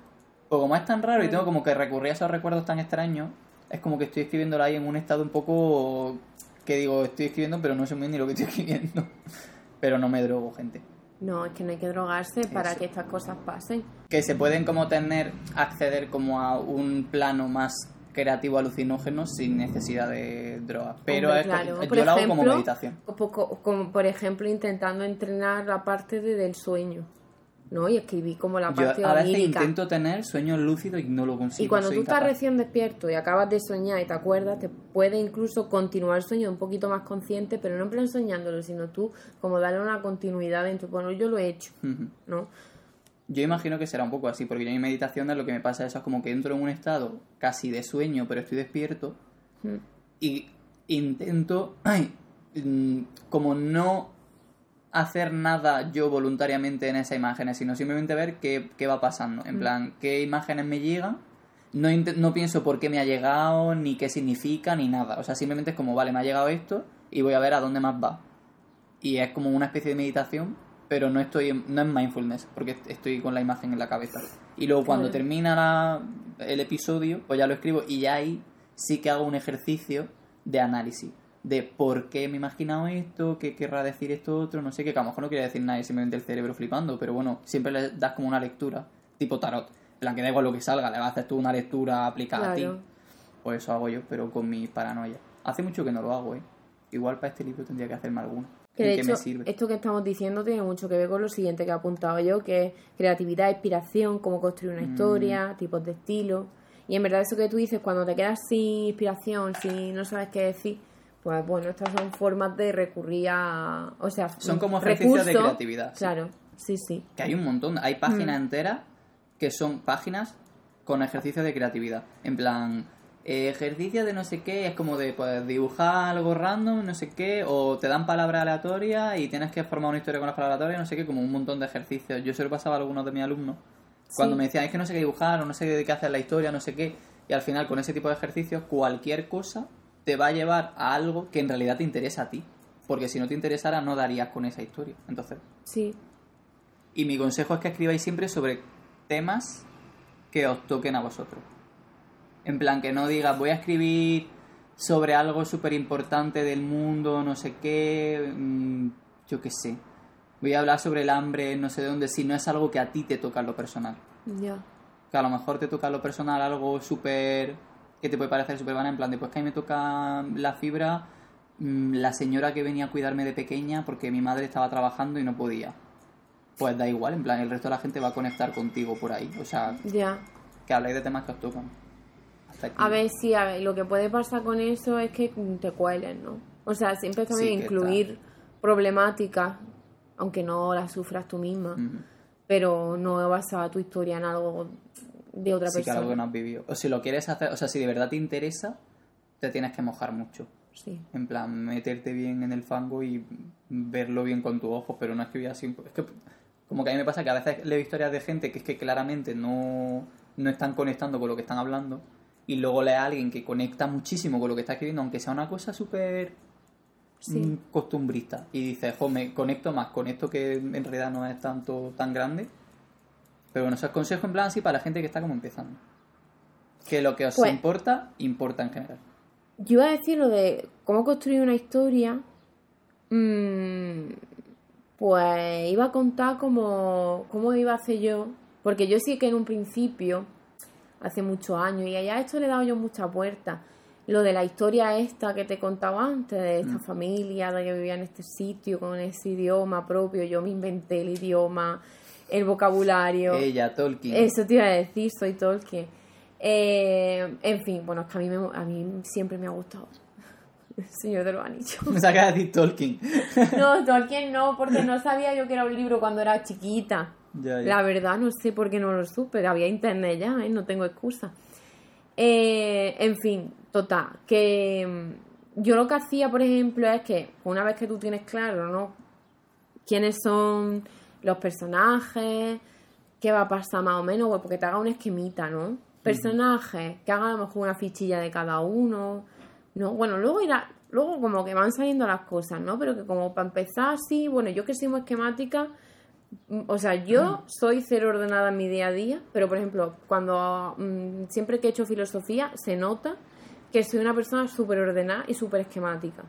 Porque como es tan raro y tengo como que recurrir a esos recuerdos tan extraños, es como que estoy escribiéndola ahí en un estado un poco que digo, estoy escribiendo pero no sé muy bien ni lo que estoy escribiendo. Pero no me drogo, gente. No, es que no hay que drogarse para que estas cosas pasen. que se pueden como tener acceder como a un plano más creativo alucinógeno sin necesidad de drogas pero Hombre, es claro. yo Por lo hago como meditación como por ejemplo intentando entrenar la parte de- del sueño, ¿no? Y escribí como la yo parte a veces onírica. intento tener sueños lúcidos y no lo consigo Y cuando tú estás recién despierto y acabas de soñar y te acuerdas, te puede incluso continuar el sueño un poquito más consciente, pero no en plan soñándolo, sino tú como darle una continuidad dentro. Bueno, yo lo he hecho. ¿no? Yo imagino que será un poco así porque yo en mi meditación lo que me pasa eso es como que entro en un estado casi de sueño pero estoy despierto Mm. y intento ay, mm, como no hacer nada yo voluntariamente en esas imágenes, sino simplemente ver qué, qué va pasando. En plan, qué imágenes me llegan. No, no pienso por qué me ha llegado, ni qué significa, ni nada. O sea, simplemente es como, vale, me ha llegado esto y voy a ver a dónde más va. Y es como una especie de meditación, pero no estoy en- no es mindfulness, porque estoy con la imagen en la cabeza. Y luego cuando termina la- el episodio, pues ya lo escribo y ya ahí sí que hago un ejercicio de análisis. De por qué me he imaginado esto, qué querrá decir esto otro, no sé qué, que a lo mejor no quiere decir nada, es simplemente el cerebro flipando, pero bueno, siempre le das como una lectura, tipo tarot. En plan, que da igual lo que salga, le vas a hacer tú una lectura aplicada a ti. Pues eso hago yo, pero con mi paranoia. Hace mucho que no lo hago, ¿eh? Igual para este libro tendría que hacerme alguno. Que ¿En de hecho, esto que estamos diciendo tiene mucho que ver con lo siguiente que he apuntado yo, que es creatividad, inspiración, cómo construir una historia, Mm. tipos de estilo. Y en verdad eso que tú dices, cuando te quedas sin inspiración, si no sabes qué decir, pues bueno, estas son formas de recurrir a... O sea, Son como ejercicios de creatividad, sí. Claro, sí, sí. Que hay un montón. Hay Mm. páginas enteras que son páginas con ejercicios de creatividad. En plan, eh, ejercicio de no sé qué, es como de pues, dibujar algo random, no sé qué, o te dan palabras aleatorias y tienes que formar una historia con las palabras aleatorias, no sé qué, como un montón de ejercicios. Yo se lo pasaba a algunos de mis alumnos. Cuando Sí. me decían, es que no sé qué dibujar, o no sé qué hacer la historia, no sé qué. Y al final, con ese tipo de ejercicios, cualquier cosa te va a llevar a algo que en realidad te interesa a ti. Porque si no te interesara, no darías con esa historia. Entonces, Sí, y mi consejo es que escribáis siempre sobre temas que os toquen a vosotros. En plan, que no digas, voy a escribir sobre algo súper importante del mundo, no sé qué, mm, yo qué sé. Voy a hablar sobre el hambre, no sé de dónde, si no es algo que a ti te toca en lo personal. ya. Que a lo mejor te toca en lo personal algo súper... que te puede parecer súper banal, en plan de, pues que a mí me toca la fibra, mm, la señora que venía a cuidarme de pequeña porque mi madre estaba trabajando y no podía. Pues da igual, en plan, el resto de la gente va a conectar contigo por ahí. O sea, que habléis de temas que os tocan. Hasta aquí. A ver, sí, a ver, lo que puede pasar con eso es que te cuelen, ¿no? O sea, siempre también Sí, que incluir problemáticas, aunque no las sufras tú misma, pero no basar tu historia en algo de otra Sí, que persona. algo que no has vivido. O si lo quieres hacer, o sea, si de verdad te interesa, te tienes que mojar mucho. Sí. En plan, meterte bien en el fango y verlo bien con tus ojos, pero no escribir así. Es que, como que a mí me pasa que a veces leo historias de gente que es que claramente no, no están conectando con lo que están hablando, y luego lee a alguien que conecta muchísimo con lo que está escribiendo, aunque sea una cosa súper Sí. mm, costumbrista, y dices, jo, me conecto más con esto que en realidad no es tanto tan grande. Pero bueno, eso es consejo en plan así para la gente que está como empezando. Que lo que os Pues- importa, importa en general. Yo iba a decir lo de cómo construir una historia. mm, pues iba a contar cómo, cómo iba a hacer yo. Porque yo sí que en un principio, hace muchos años, y allá esto le he dado yo muchas vueltas. Lo de la historia esta que te contaba antes, de esta familia de que vivía en este sitio con ese idioma propio. Yo me inventé el idioma, el vocabulario. Ella, Tolkien. Eso te iba a decir, soy Tolkien. Eh, en fin, bueno, es que a mí, me- a mí siempre me ha gustado El Señor de los Anillos. Me saca de decir Tolkien. No, Tolkien no, porque no sabía yo que era un libro cuando era chiquita. Ya, ya. La verdad, no sé por qué no lo supe. Había internet ya, ¿eh? no tengo excusa. Eh, en fin, total, que mm, yo lo que hacía, por ejemplo, es que una vez que tú tienes claro, ¿no? quiénes son los personajes, qué va a pasar más o menos, pues porque te haga un esquemita, ¿no? Personajes, que haga a lo mejor una fichilla de cada uno, ¿no? Bueno, luego irá, luego como que van saliendo las cosas, ¿no? Pero que como para empezar, sí, bueno, yo que soy muy esquemática, o sea, yo soy cero ordenada en mi día a día, pero por ejemplo, cuando mm, siempre que he hecho filosofía, se nota que soy una persona súper ordenada y súper esquemática.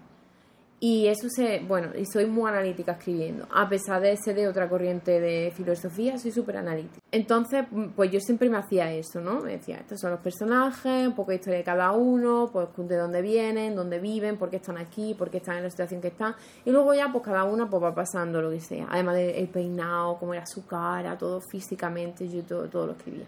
Y eso se, bueno, y soy muy analítica escribiendo. A pesar de ser de otra corriente de filosofía, soy súper analítica. Entonces, mm, pues yo siempre me hacía eso, ¿no? Me decía, estos son los personajes, un poco de historia de cada uno, pues de dónde vienen, dónde viven, por qué están aquí, por qué están en la situación que están. Y luego ya, pues cada una pues va pasando lo que sea. Además del peinado, cómo era su cara, todo físicamente, yo todo, todo lo escribía.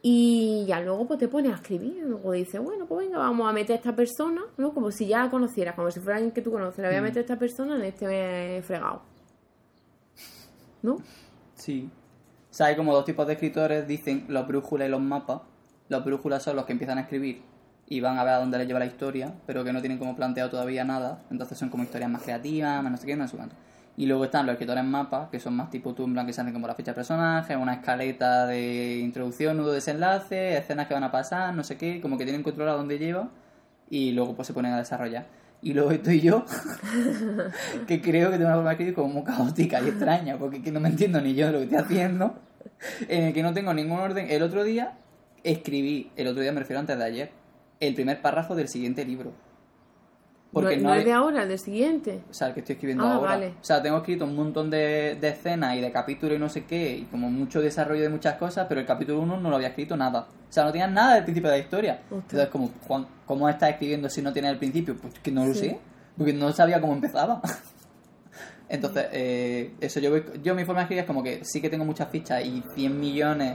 Y ya luego pues te pones a escribir, luego dices, bueno, pues venga, vamos a meter a esta persona, ¿no? Como si ya la conocieras, como si fuera alguien que tú conoces, le voy a meter a esta persona en este fregado. ¿No? Sí. O sea, hay como dos tipos de escritores, dicen los brújulas y los mapas. Los brújulas son los que empiezan a escribir y van a ver a dónde les lleva la historia, pero que no tienen como planteado todavía nada. Entonces son como historias más creativas, más no sé qué, no sé cuánto. Y luego están los escritores mapas, que son más tipo tú, que se hacen como la ficha de personaje, una escaleta de introducción, nudo, desenlace, escenas que van a pasar, no sé qué, como que tienen controlado dónde lleva y luego pues se ponen a desarrollar. Y luego estoy yo, que creo que tengo una forma de como muy caótica y extraña, porque que no me entiendo ni yo lo que estoy haciendo, en el que no tengo ningún orden. El otro día escribí, el otro día me refiero antes de ayer, el primer párrafo del siguiente libro. Porque no, no no es de ahora, el de siguiente. O sea, el que estoy escribiendo Ah, ahora. vale. O sea, tengo escrito un montón de, de escenas y de capítulos y no sé qué, y como mucho desarrollo de muchas cosas, pero el capítulo 1 no lo había escrito nada. O sea, no tenía nada del principio de la historia. Entonces, como, Juan, ¿cómo estás escribiendo si no tienes el principio? Pues que no lo Sí. sé, porque no sabía cómo empezaba. Entonces, eh, eso yo, voy- yo mi forma de escribir es como que sí que tengo muchas fichas y 100 millones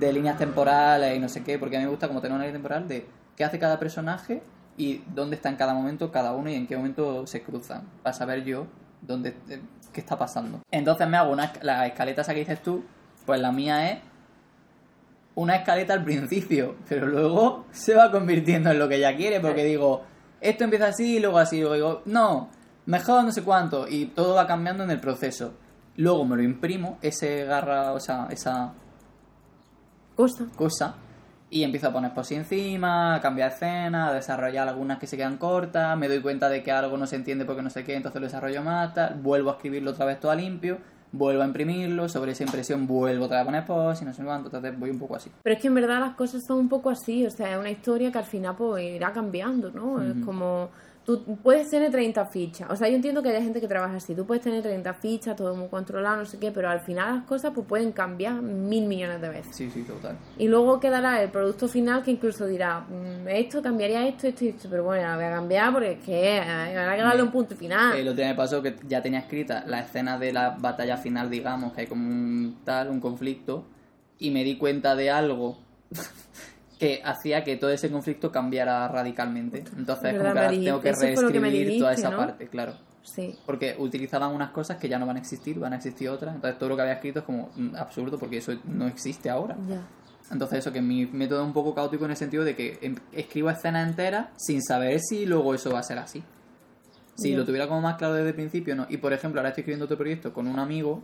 de líneas temporales y no sé qué, porque a mí me gusta como tener una línea temporal de qué hace cada personaje y dónde está en cada momento cada uno y en qué momento se cruzan, para saber yo dónde eh, qué está pasando. Entonces me hago una, la escaleta esa que dices tú, pues la mía es una escaleta al principio, pero luego se va convirtiendo en lo que ella quiere, porque digo, esto empieza así y luego así, luego digo, no, mejor no sé cuánto, y todo va cambiando en el proceso. Luego me lo imprimo, ese garra, o sea, esa Cosa. cosa, y empiezo a poner posi encima, a cambiar escenas, a desarrollar algunas que se quedan cortas, me doy cuenta de que algo no se entiende porque no sé qué, entonces lo desarrollo más, tal, vuelvo a escribirlo otra vez todo a limpio, vuelvo a imprimirlo, sobre esa impresión vuelvo otra vez a poner posi, no sé cuánto, entonces voy un poco así. Pero es que en verdad las cosas son un poco así, o sea, es una historia que al final pues irá cambiando, ¿no? Es como, tú puedes tener 30 fichas, o sea, yo entiendo que hay gente que trabaja así, tú puedes tener 30 fichas, todo muy controlado, no sé qué, pero al final las cosas pues pueden cambiar mil millones de veces. Sí, sí, total. Y luego quedará el producto final que incluso dirá, "Mm, esto cambiaría esto, esto y esto, pero bueno, la voy a cambiar porque es que eh, habrá que darle un punto final. El otro día me pasó que ya tenía escrita la escena de la batalla final, digamos, que hay como un tal, un conflicto, y me di cuenta de algo que hacía que todo ese conflicto cambiara radicalmente. Entonces, como que ahora tengo que reescribir toda esa ¿no? parte, claro. Sí. Porque utilizaban unas cosas que ya no van a existir, van a existir otras. Entonces, todo lo que había escrito es como mm, absurdo porque eso no existe ahora. Ya. Entonces eso, que mi método es un poco caótico en el sentido de que em- escribo escenas enteras sin saber si luego eso va a ser así. Si Ya. lo tuviera como más claro desde el principio, no. Y por ejemplo, ahora estoy escribiendo otro proyecto con un amigo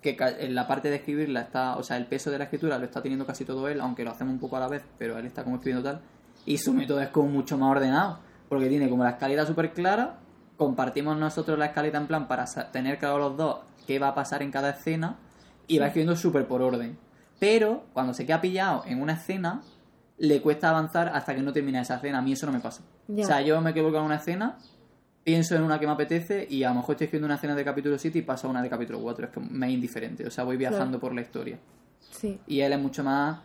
que en la parte de escribirla está, o sea, el peso de la escritura lo está teniendo casi todo él, aunque lo hacemos un poco a la vez, pero él está como escribiendo tal. Y su método es como mucho más ordenado, porque tiene como la escaleta súper clara, compartimos nosotros la escaleta en plan para tener claro los dos qué va a pasar en cada escena y va escribiendo súper por orden. Pero cuando se queda pillado en una escena, le cuesta avanzar hasta que no termina esa escena. A mí eso no me pasa. O sea, yo me quedo con una escena, pienso en una que me apetece y a lo mejor estoy escribiendo una escena de capítulo 7 y paso a una de capítulo 4. Es que me es indiferente. O sea, voy viajando por la historia. Sí. Y él es mucho más.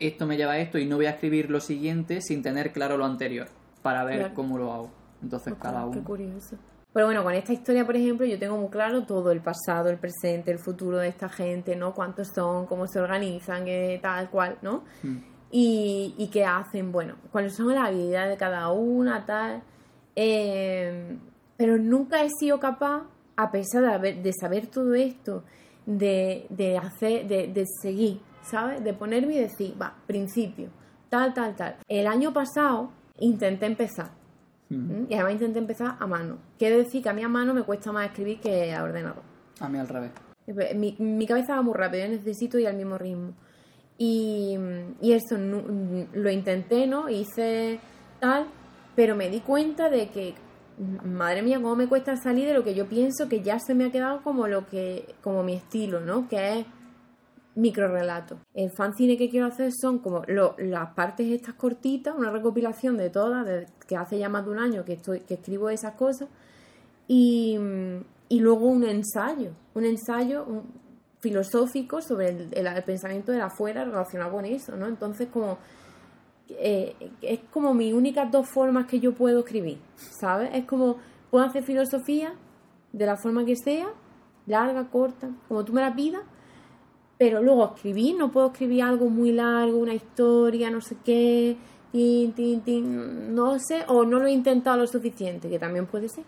Esto me lleva a esto y no voy a escribir lo siguiente sin tener claro lo anterior. Para ver Claro. cómo lo hago. Entonces, cada Qué uno. curioso. Pero bueno, con esta historia, por ejemplo, yo tengo muy claro todo, el pasado, el presente, el futuro de esta gente, ¿no? Cuántos son, cómo se organizan, eh, tal cual, ¿no? Mm. Y, y qué hacen, bueno, cuáles son las habilidades de cada una, tal. Eh, pero nunca he sido capaz, a pesar de, haber- de saber todo esto, de, de hacer, de, de seguir, ¿sabes? De ponerme y decir, va, principio, tal, tal, tal. El año pasado intenté empezar. Mm. ¿Mm? Y además intenté empezar a mano. Quiero decir que a mí a mano me cuesta más escribir que a ordenador. A mí al revés. Mi, mi cabeza va muy rápido, yo necesito ir al mismo ritmo. Y, y eso lo intenté, ¿no? Hice tal, pero me di cuenta de que, madre mía, cómo me cuesta salir de lo que yo pienso que ya se me ha quedado como lo que, como mi estilo, ¿no? Que es microrelatos. El fanzine que quiero hacer son como las partes estas cortitas, una recopilación de todas, que hace ya más de un año que, estoy, que escribo esas cosas, y, y luego un ensayo, un ensayo filosófico sobre el, el- el pensamiento de la afuera relacionado con eso, ¿no? Entonces como eh, es como mis únicas dos formas que yo puedo escribir, ¿sabes? Es como puedo hacer filosofía de la forma que sea, larga, corta, como tú me la pidas, pero luego escribir, no puedo escribir algo muy largo, una historia, no sé qué, tin, tin, tin, no sé, o no lo he intentado lo suficiente, que también puede ser.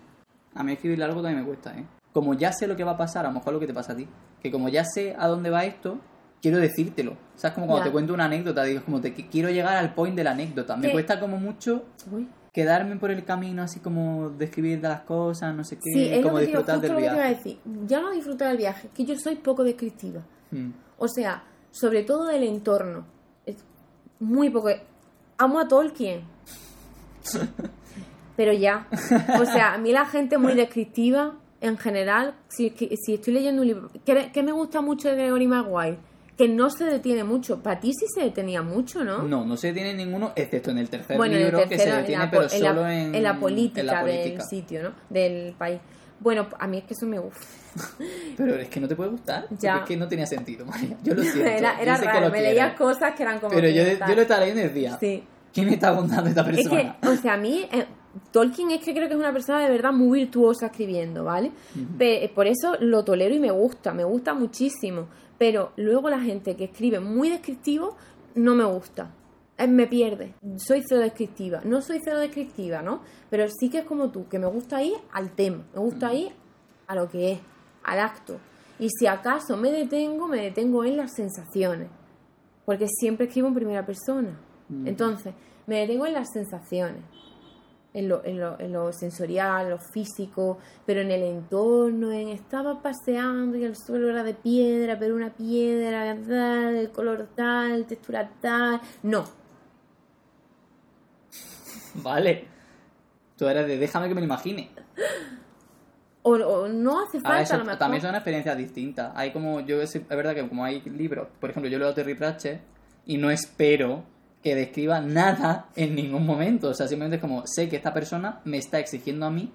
A mí escribir largo también me cuesta, ¿eh? Como ya sé lo que va a pasar, a lo mejor lo que te pasa a ti. Que como ya sé a dónde va esto, quiero decírtelo. O sea, es como cuando Ya. te cuento una anécdota, digo, es como te quiero llegar al point de la anécdota. Me cuesta como mucho Uy. quedarme por el camino, así como describir de las cosas, no sé qué, Sí, es lo como que te digo, disfrutar del lo que te iba a viaje. decir. Ya no disfrutar del viaje, que yo soy poco descriptiva. Mm. O sea, sobre todo del entorno. Es muy poco. Amo a Tolkien. Pero ya. O sea, a mí la gente muy descriptiva, en general, si, si estoy leyendo un libro. ¿Qué, qué me gusta mucho de Gregory Maguire? Que no se detiene mucho. Para ti sí se detenía mucho, ¿no? No, no se detiene ninguno, excepto en el tercer bueno, en el libro que se en detiene, la, pero la- solo en, en la política, en la del sitio, ¿no? Del país. Bueno, a mí es que eso me gusta. Pero es que no te puede gustar. Ya. Es que no tenía sentido, María. Yo lo siento. Era, raro, me leías cosas que eran como. Pero yo, yo lo estaba leyendo y decía, Sí. ¿qué me está contando esta Es persona? que, o sea, a mí, eh, Tolkien es que creo que es una persona de verdad muy virtuosa escribiendo, ¿vale? Eh, por eso lo tolero y me gusta, me gusta muchísimo. Pero luego la gente que escribe muy descriptivo no me gusta. Me pierde. Soy cero descriptiva. No soy cero descriptiva, ¿no? Pero sí que es como tú, que me gusta ir al tema, me gusta ir a lo que es, al acto. Y si acaso me detengo, me detengo en las sensaciones. Porque siempre escribo en primera persona. Entonces, me detengo en las sensaciones. En lo, en, lo, en lo sensorial, lo físico, pero en el entorno, en estaba paseando y el suelo era de piedra, pero una piedra tal, de color tal, textura tal. No, Vale. Tú eres de déjame que me lo imagine. o, o no hace A ver, falta eso a lo mejor. también son experiencias distintas. Hay como, yo es, es verdad que como hay libros, por ejemplo, yo leo Terry Pratchett y no espero que describa nada en ningún momento. O sea, simplemente es como, sé que esta persona me está exigiendo a mí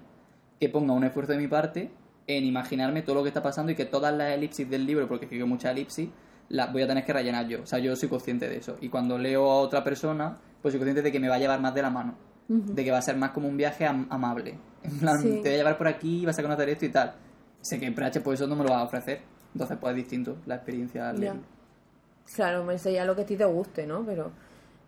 que ponga un esfuerzo de mi parte en imaginarme todo lo que está pasando y que todas las elipsis del libro, porque escribo muchas elipsis, las voy a tener que rellenar yo. O sea, yo soy consciente de eso. Y cuando leo a otra persona, pues soy consciente de que me va a llevar más de la mano. De que va a ser más como un viaje am- amable. En plan, Sí. te voy a llevar por aquí, vas a conocer esto y tal. Sé que Pratchett por eso no me lo va a ofrecer. Entonces, pues es distinto la experiencia al leerlo. Claro, eso ya lo que a ti te guste, ¿no? Pero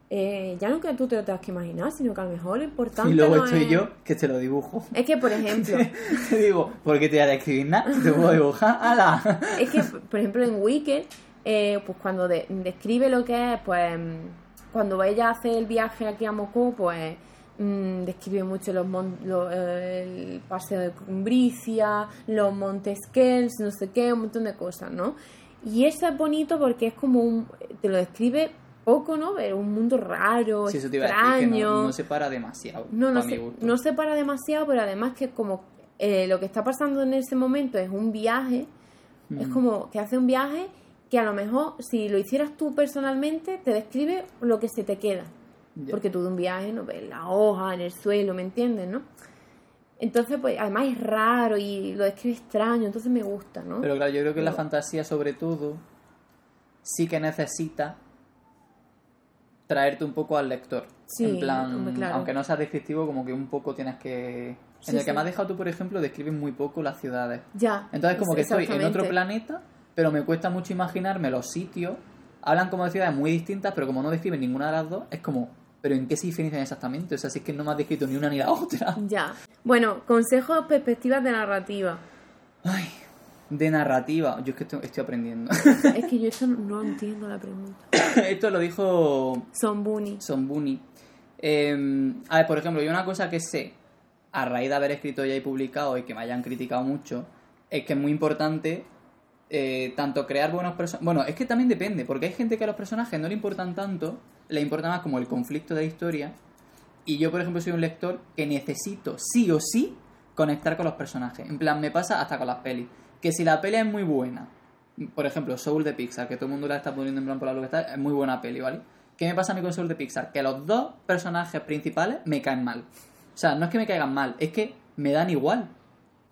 eh, ya no que tú te lo tengas que imaginar, sino que a lo mejor lo importante Y luego no estoy es... yo que te lo dibujo. Es que, por ejemplo, te digo, ¿por qué te voy a escribir nada? Te puedo dibujar. ¡Hala! es que, por ejemplo, en Wicked, eh, pues cuando de- describe lo que es, pues mm, cuando ella hace el viaje aquí a Moscú, pues mm, describe mucho los mon- lo- eh, el paseo de Cumbricia, los montes Kells, no sé qué, un montón de cosas, ¿no? Y eso es bonito porque es como un... te lo describe poco, ¿no? Pero un mundo raro, Si eso te iba a decir, que extraño. no, no se para demasiado. No, no se, no se para demasiado, pero además que como eh, lo que está pasando en ese momento es un viaje, es como que hace un viaje que a lo mejor si lo hicieras tú personalmente te describe lo que se te queda. Porque tú de un viaje no ves la hoja en el suelo, ¿me entiendes, no? Entonces, pues además es raro y lo describe extraño, entonces me gusta, ¿no? Pero claro, yo creo que la fantasía, sobre todo, sí que necesita traerte un poco al lector. Sí, en plan, claro. aunque no sea descriptivo, como que un poco tienes que... En Sí, el sí. que me has dejado tú, por ejemplo, describes muy poco las ciudades. ya. Entonces como que estoy en otro planeta, pero me cuesta mucho imaginarme los sitios. Hablan como de ciudades muy distintas, pero como no describen ninguna de las dos, es como, ¿pero en qué se diferencian exactamente? O sea, si es que no me has descrito ni una ni la otra. Ya. Bueno, consejos, perspectivas de narrativa. Ay, de narrativa. Yo es que estoy, estoy aprendiendo. es que yo eso no, entiendo la pregunta. Esto lo dijo Son Bunny. Son Bunny. Eh, a ver, por ejemplo, yo una cosa que sé, a raíz de haber escrito ya y publicado y que me hayan criticado mucho, es que es muy importante eh, tanto crear buenos personajes. Bueno, es que también depende, porque hay gente que a los personajes no le importan tanto, le importa más como el conflicto de la historia. Y yo, por ejemplo, soy un lector que necesito sí o sí conectar con los personajes. En plan, me pasa hasta con las pelis. Que si la peli es muy buena, por ejemplo, Soul de Pixar, que todo el mundo la está poniendo en plan por lo que está, es muy buena peli, ¿vale? ¿Qué me pasa a mí con Soul de Pixar? Que los dos personajes principales me caen mal. O sea, no es que me caigan mal, es que me dan igual.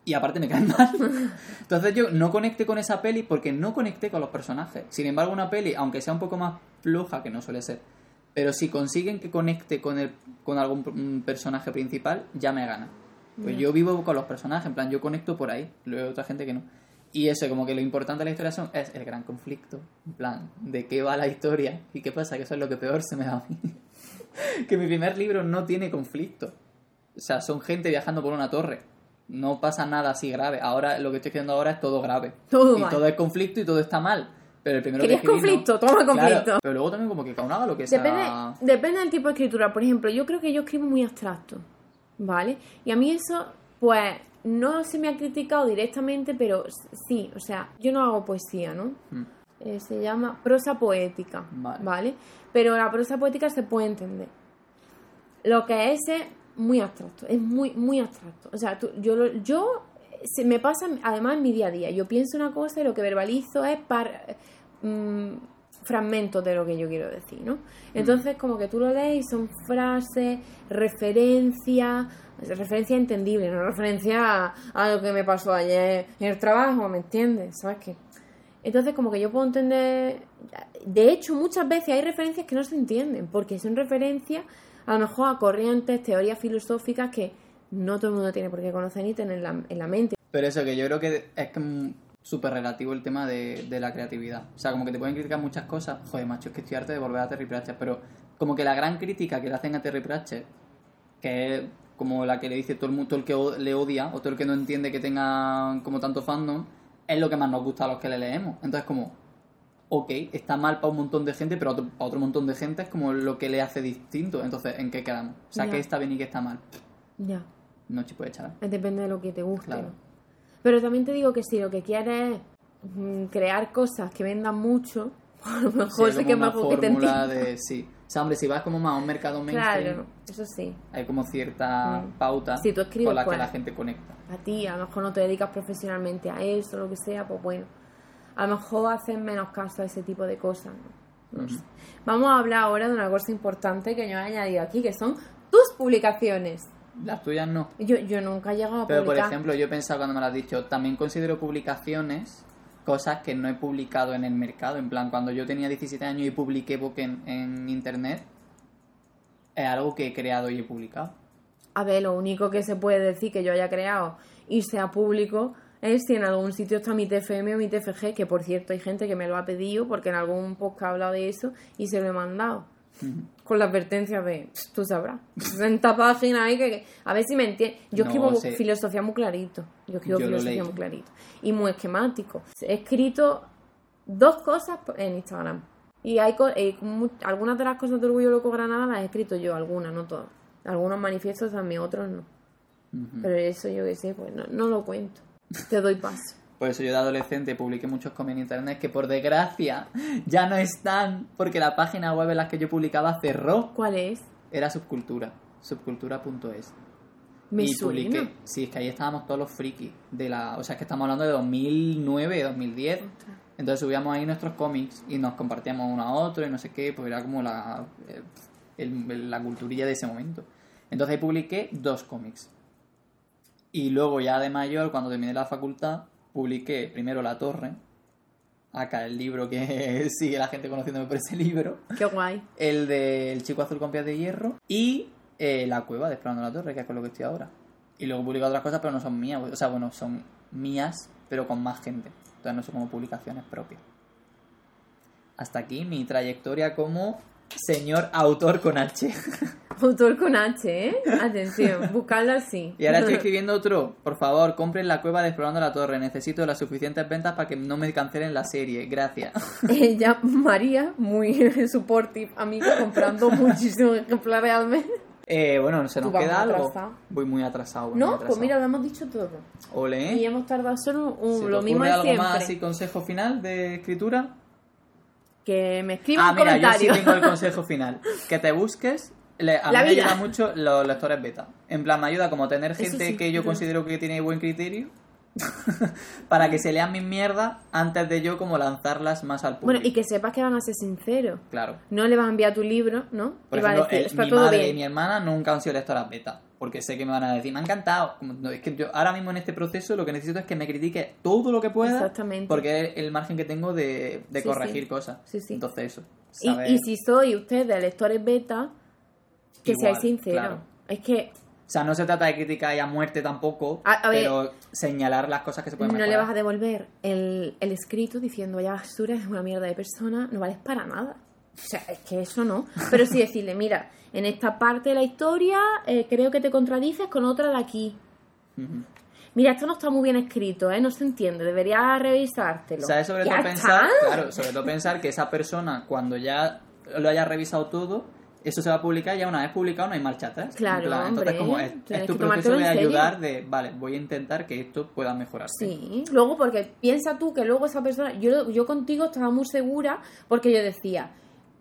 Y aparte me caen mal. Entonces yo no conecté con esa peli porque no conecté con los personajes. Sin embargo, una peli, aunque sea un poco más floja, que no suele ser, pero si consiguen que conecte con, el, con algún personaje principal, ya me gana. Pues yo vivo con los personajes, en plan, yo conecto por ahí. Luego hay otra gente que no. Y eso, como que lo importante de la historia son, es el gran conflicto. En plan, de qué va la historia y qué pasa, que eso es lo que peor se me da a mí. que mi primer libro no tiene conflicto. O sea, son gente viajando por una torre. No pasa nada así grave. Ahora, lo que estoy escribiendo ahora es todo grave. Todo y mal. todo es conflicto y todo está mal. Pero el primero que ¿Querías escribí, no. conflicto? Toma Claro, conflicto. pero luego también como que haga lo que sea. Depende, depende del tipo de escritura. Por ejemplo, yo creo que yo escribo muy abstracto, ¿vale? Y a mí eso, pues, no se me ha criticado directamente, pero sí, o sea, yo no hago poesía, ¿no? Mm. Eh, se llama prosa poética, Vale. ¿vale? Pero la prosa poética se puede entender. Lo que es, eh, muy abstracto, es muy, muy abstracto. O sea, tú- yo, yo se me pasa además en mi día a día. Yo pienso una cosa y lo que verbalizo es par, mm, fragmentos de lo que yo quiero decir, ¿no? Entonces, como que tú lo lees y son frases, referencias, referencia entendible, no referencia a, a lo que me pasó ayer en el trabajo, ¿me entiendes? ¿Sabes qué? Entonces, como que yo puedo entender. De hecho, muchas veces hay referencias que no se entienden, porque son referencias a lo mejor a corrientes, teorías filosóficas que no todo el mundo tiene por qué conocer ni tener en la, en la mente. Pero eso, que yo creo que es que súper relativo el tema de, de la creatividad. O sea, como que te pueden criticar muchas cosas. Joder, macho, es que estoy harto de volver a Terry Pratchett. Pero como que la gran crítica que le hacen a Terry Pratchett, que es como la que le dice todo el, todo el que le odia o todo el que no entiende que tenga como tanto fandom, es lo que más nos gusta a los que le leemos. Entonces, como, ok, está mal para un montón de gente, pero otro- para otro montón de gente es como lo que le hace distinto. Entonces, ¿en qué quedamos? O sea, Ya. ¿qué está bien y qué está mal? Ya, No se puede echar. depende de lo que te guste. Claro. Pero también te digo que si lo que quieres es mm, crear cosas que vendan mucho, a lo mejor Sí, que te fórmula de sí. O sea, hombre, si vas como más a un mercado mainstream, Claro, eso sí. hay como cierta Mm. pauta Si tú escribes, con la pues. que la gente conecta. a ti, a lo mejor no te dedicas profesionalmente a eso, lo que sea, pues bueno, a lo mejor haces menos caso a ese tipo de cosas. Vamos a hablar ahora de una cosa importante que yo he añadido aquí, que son tus publicaciones. Las tuyas no. Yo, yo nunca he llegado a Pero, por ejemplo, yo he pensado cuando me lo has dicho, también considero publicaciones cosas que no he publicado en el mercado. En plan, cuando yo tenía 17 años y publiqué Pokémon en internet, es algo que he creado y he publicado. A ver, lo único que se puede decir que yo haya creado y sea público es si en algún sitio está mi TFM o mi TFG, que por cierto hay gente que me lo ha pedido porque en algún podcast ha hablado de eso y se lo he mandado. Con la advertencia de, "Pss, tú sabrás, 60 páginas ahí que, que- a ver si me entiendes. Yo No escribo sé. filosofía muy clarito. Yo escribo Yo filosofía muy clarito. Y muy esquemático. He escrito dos cosas en Instagram. Y hay eh, algunas de las cosas de Orgullo Loco Granada las he escrito yo, algunas, no todas. Algunos manifiestos también, otros no. Pero eso yo qué sé, pues no, no lo cuento. Te doy paso. Por eso yo de adolescente publiqué muchos cómics en internet que por desgracia ya no están porque la página web en la que yo publicaba cerró. ¿Cuál es? Era subcultura, subcultura.es. Me y suena. publiqué. Sí, es que ahí estábamos todos los frikis de la, o sea, es que estamos hablando de 2009, 2010. Ostras. Entonces subíamos ahí nuestros cómics y nos compartíamos uno a otro y no sé qué, pues era como la, el- el- la culturilla de ese momento. Entonces ahí publiqué dos cómics. Y luego ya de mayor, cuando terminé la facultad, publiqué primero La Torre, acá el libro que sigue la gente conociéndome por ese libro, Qué guay. el del chico azul con pies de hierro y eh, La Cueva de Explorando la Torre, que es con lo que estoy ahora. Y luego publico otras cosas, pero no son mías, o sea, bueno, son mías, pero con más gente. Entonces no son como publicaciones propias. Hasta aquí mi trayectoria como señor autor con H. Autor con H, ¿eh? Atención, buscarlo así. Y ahora estoy escribiendo otro. Por favor, compren la cueva de Explorando la Torre. Necesito las suficientes ventas para que no me cancelen la serie. Gracias. Ella, María, muy supportive, amiga, comprando muchísimos ejemplares al mes. Eh, bueno, se nos queda algo. atrasado. Voy muy atrasado. voy muy No, pues mira, lo hemos dicho todo. Ole, ¿eh? Y hemos tardado solo un- ¿Se lo mismo algo siempre. más y consejo final de escritura? Que me escriban Ah, un mira, yo sí tengo el consejo final. Que te busques. le- a La mí me ayuda mucho los lectores beta. En plan, me ayuda como tener gente sí, que yo considero que tiene buen criterio. para que se lean mis mierdas antes de yo como lanzarlas más al público. Bueno, y que sepas que van a ser sinceros. Claro. No le vas a enviar tu libro, ¿no? Por y va a ejemplo, decir, el- está mi todo madre bien. y mi hermana nunca han sido lectoras beta. Porque sé que me van a decir, me ha encantado. No, es que yo ahora mismo en este proceso lo que necesito es que me critique todo lo que pueda. Exactamente. Porque es el margen que tengo de, de Sí, corregir sí. cosas. Sí, sí. Entonces eso. Y, saber- y si soy usted de lectores beta, que Igual, seáis sinceros. claro. Es que O sea, no se trata de criticar y a muerte tampoco, A- a ver, pero señalar las cosas que se pueden no mejorar. le vas a devolver el, el escrito diciendo, vaya basura, es una mierda de persona, no vales para nada. O sea, es que eso no. Pero sí decirle, mira, en esta parte de la historia eh, creo que te contradices con otra de aquí. Mira, esto no está muy bien escrito, ¿eh? No se entiende, deberías revisártelo. ¿Sabes? Sobre todo está. pensar, claro, sobre todo pensar que esa persona, cuando ya lo haya revisado todo, eso se va a publicar, ya una vez publicado no hay marcha atrás. Claro, En plan, Entonces, hombre, como es, tu proceso de ayudar de, vale, voy a intentar que esto pueda mejorarse. Sí, luego porque piensa tú que luego esa persona, yo, yo contigo estaba muy segura porque yo decía,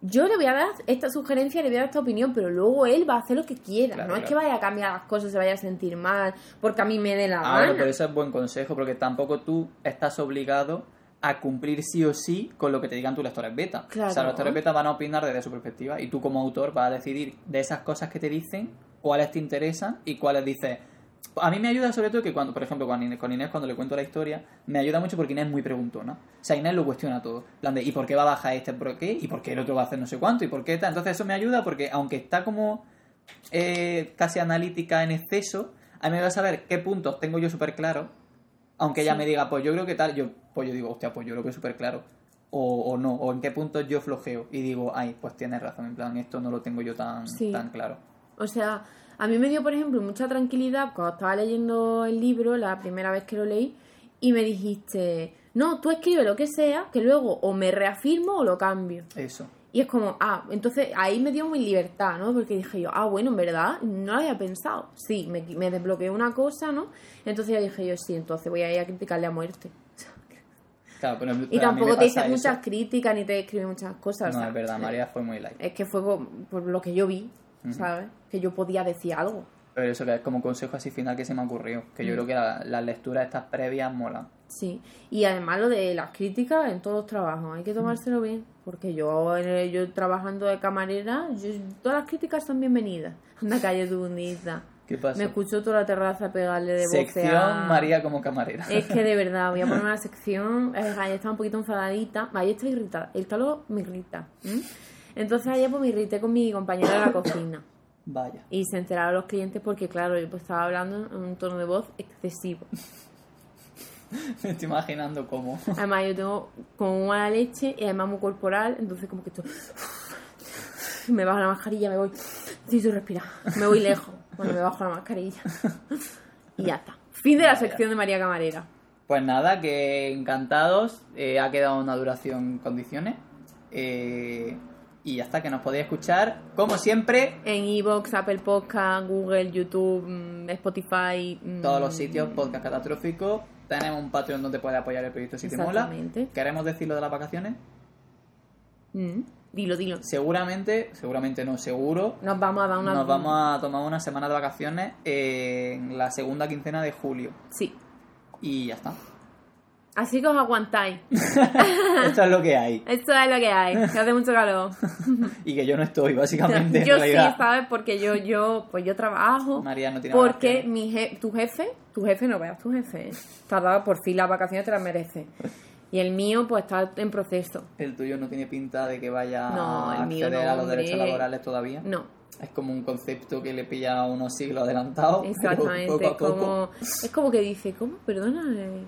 yo le voy a dar esta sugerencia, le voy a dar esta opinión, pero luego él va a hacer lo que quiera. Claro, no es que vaya a cambiar las cosas, se vaya a sentir mal, porque a mí me dé la Ahora, gana. pero eso es buen consejo, porque tampoco tú estás obligado a cumplir sí o sí con lo que te digan tus lectores beta. Claro. O sea, los lectores beta van a opinar desde su perspectiva y tú como autor vas a decidir de esas cosas que te dicen cuáles te interesan y cuáles dices... A mí me ayuda sobre todo que cuando, por ejemplo, con Inés, con Inés cuando le cuento la historia, me ayuda mucho porque Inés es muy preguntona. O sea, Inés lo cuestiona todo. En plan de, ¿y por qué va a bajar este? ¿Por qué? ¿Y por qué el otro va a hacer no sé cuánto? ¿Y por qué tal? Entonces eso me ayuda porque aunque está como eh, casi analítica en exceso, a mí me va a saber qué puntos tengo yo súper claro, aunque ella Sí. me diga, pues yo creo que tal, yo, pues yo digo, hostia, pues yo lo veo súper claro, o, o no, o en qué puntos yo flojeo, y digo, ay, pues tienes razón, en plan, esto no lo tengo yo tan, Sí. tan claro. O sea, a mí me dio, por ejemplo, mucha tranquilidad cuando estaba leyendo el libro, la primera vez que lo leí, y me dijiste, no, tú escribe lo que sea, que luego o me reafirmo o lo cambio. Eso. Y es como, ah, entonces ahí me dio muy libertad, ¿no? Porque dije yo, ah, bueno, en verdad, no lo había pensado. Sí, me, me desbloqueó una cosa, ¿no? Entonces ya dije yo, sí, entonces voy a ir a criticarle a muerte. Claro, pero, Y tampoco te eso. muchas críticas ni te escribe muchas cosas. o No, sea, es verdad, María fue muy light. Es que fue por, por lo que yo vi, ¿sabes? Que yo podía decir algo. Pero eso que es como consejo así final que se me ha ocurrido, que Mm. yo creo que la- las lecturas estas previas molan. Sí, y además lo de las críticas en todos los trabajos, hay que tomárselo bien, porque yo, yo trabajando de camarera, yo- todas las críticas son bienvenidas. Anda, calle tu bundita. ¿Qué pasa? Me escuchó toda la terraza pegarle de Sección María como camarera. Es que de verdad, voy a poner una sección. eh, estaba un poquito enfadadita. Ayer estoy irritada. El calor me irrita. ¿m? Entonces ayer pues me irrité con mi compañera de la cocina. Vaya. Y se enteraron los clientes porque, claro, yo pues estaba hablando en un tono de voz excesivo. Me estoy imaginando cómo. Además, yo tengo como mala leche y además muy corporal, entonces como que esto... Me bajo la mascarilla, me voy... Necesito respirar. Me voy lejos cuando me bajo la mascarilla. Y ya está. Fin de la Vaya. sección de María Camarera. Pues nada, que encantados. eh, ha quedado una duración en condiciones. eh, y ya está, que nos podéis escuchar, como siempre, En Evox, Apple Podcast, Google, YouTube, mm, Spotify. mm, todos los sitios, podcast catastrófico. Tenemos un Patreon donde puedes apoyar el proyecto si te mola. ¿Queremos decir lo de las vacaciones? Mm, Dilo, dilo. Seguramente, seguramente no, seguro. Nos vamos a dar una... Nos vamos a tomar una semana de vacaciones en la segunda quincena de julio. Sí. Y ya está. Así que os aguantáis. Esto es lo que hay. Esto es lo que hay. Que hace mucho calor. Y que yo no estoy, básicamente. en yo sí. ¿sabes? Porque yo, yo, pues yo trabajo. María no tiene Porque mi je- tu jefe, tu jefe no veas tu jefe. Te ha dado por fin las vacaciones, te las merece. Y el mío, pues está en proceso. El tuyo no tiene pinta de que vaya No, a mío acceder no, a los derechos laborales todavía. No, Es como un concepto que le pilla unos siglos adelantado. exactamente. poco a poco. como, es como que dice, ¿cómo? Perdona, eh,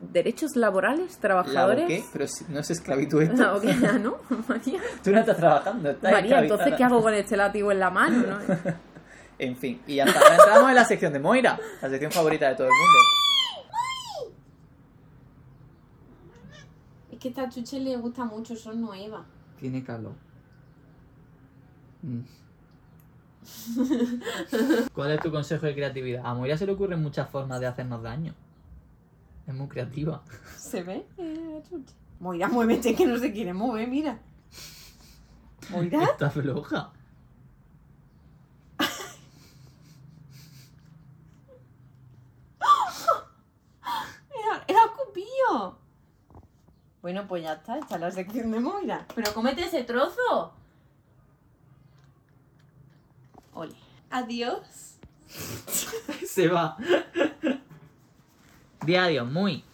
derechos laborales, ¿La trabajadores. qué? Pero si- no es esclavitud esto. Boquera, ¿no? María. Tú no estás trabajando, estás María, entonces. ¿qué hago con este látigo en la mano? no? En fin, y ya está. Ahora entramos en la sección de Moira, la sección favorita de todo el mundo. Es que esta chuche le gusta mucho, son nuevas. Tiene calor. Mm. ¿Cuál es tu consejo de creatividad? A Moira se le ocurren muchas formas de hacernos daño. Es muy creativa. ¿Se ve? Eh. Moira, muévete que no se quiere mover, mira. Moira. Está floja. Era, era cupillo. Bueno, pues ya está, está la sección de Moira. Pero cómete ese trozo. Ole. Adiós. Se va. Di adiós, muy.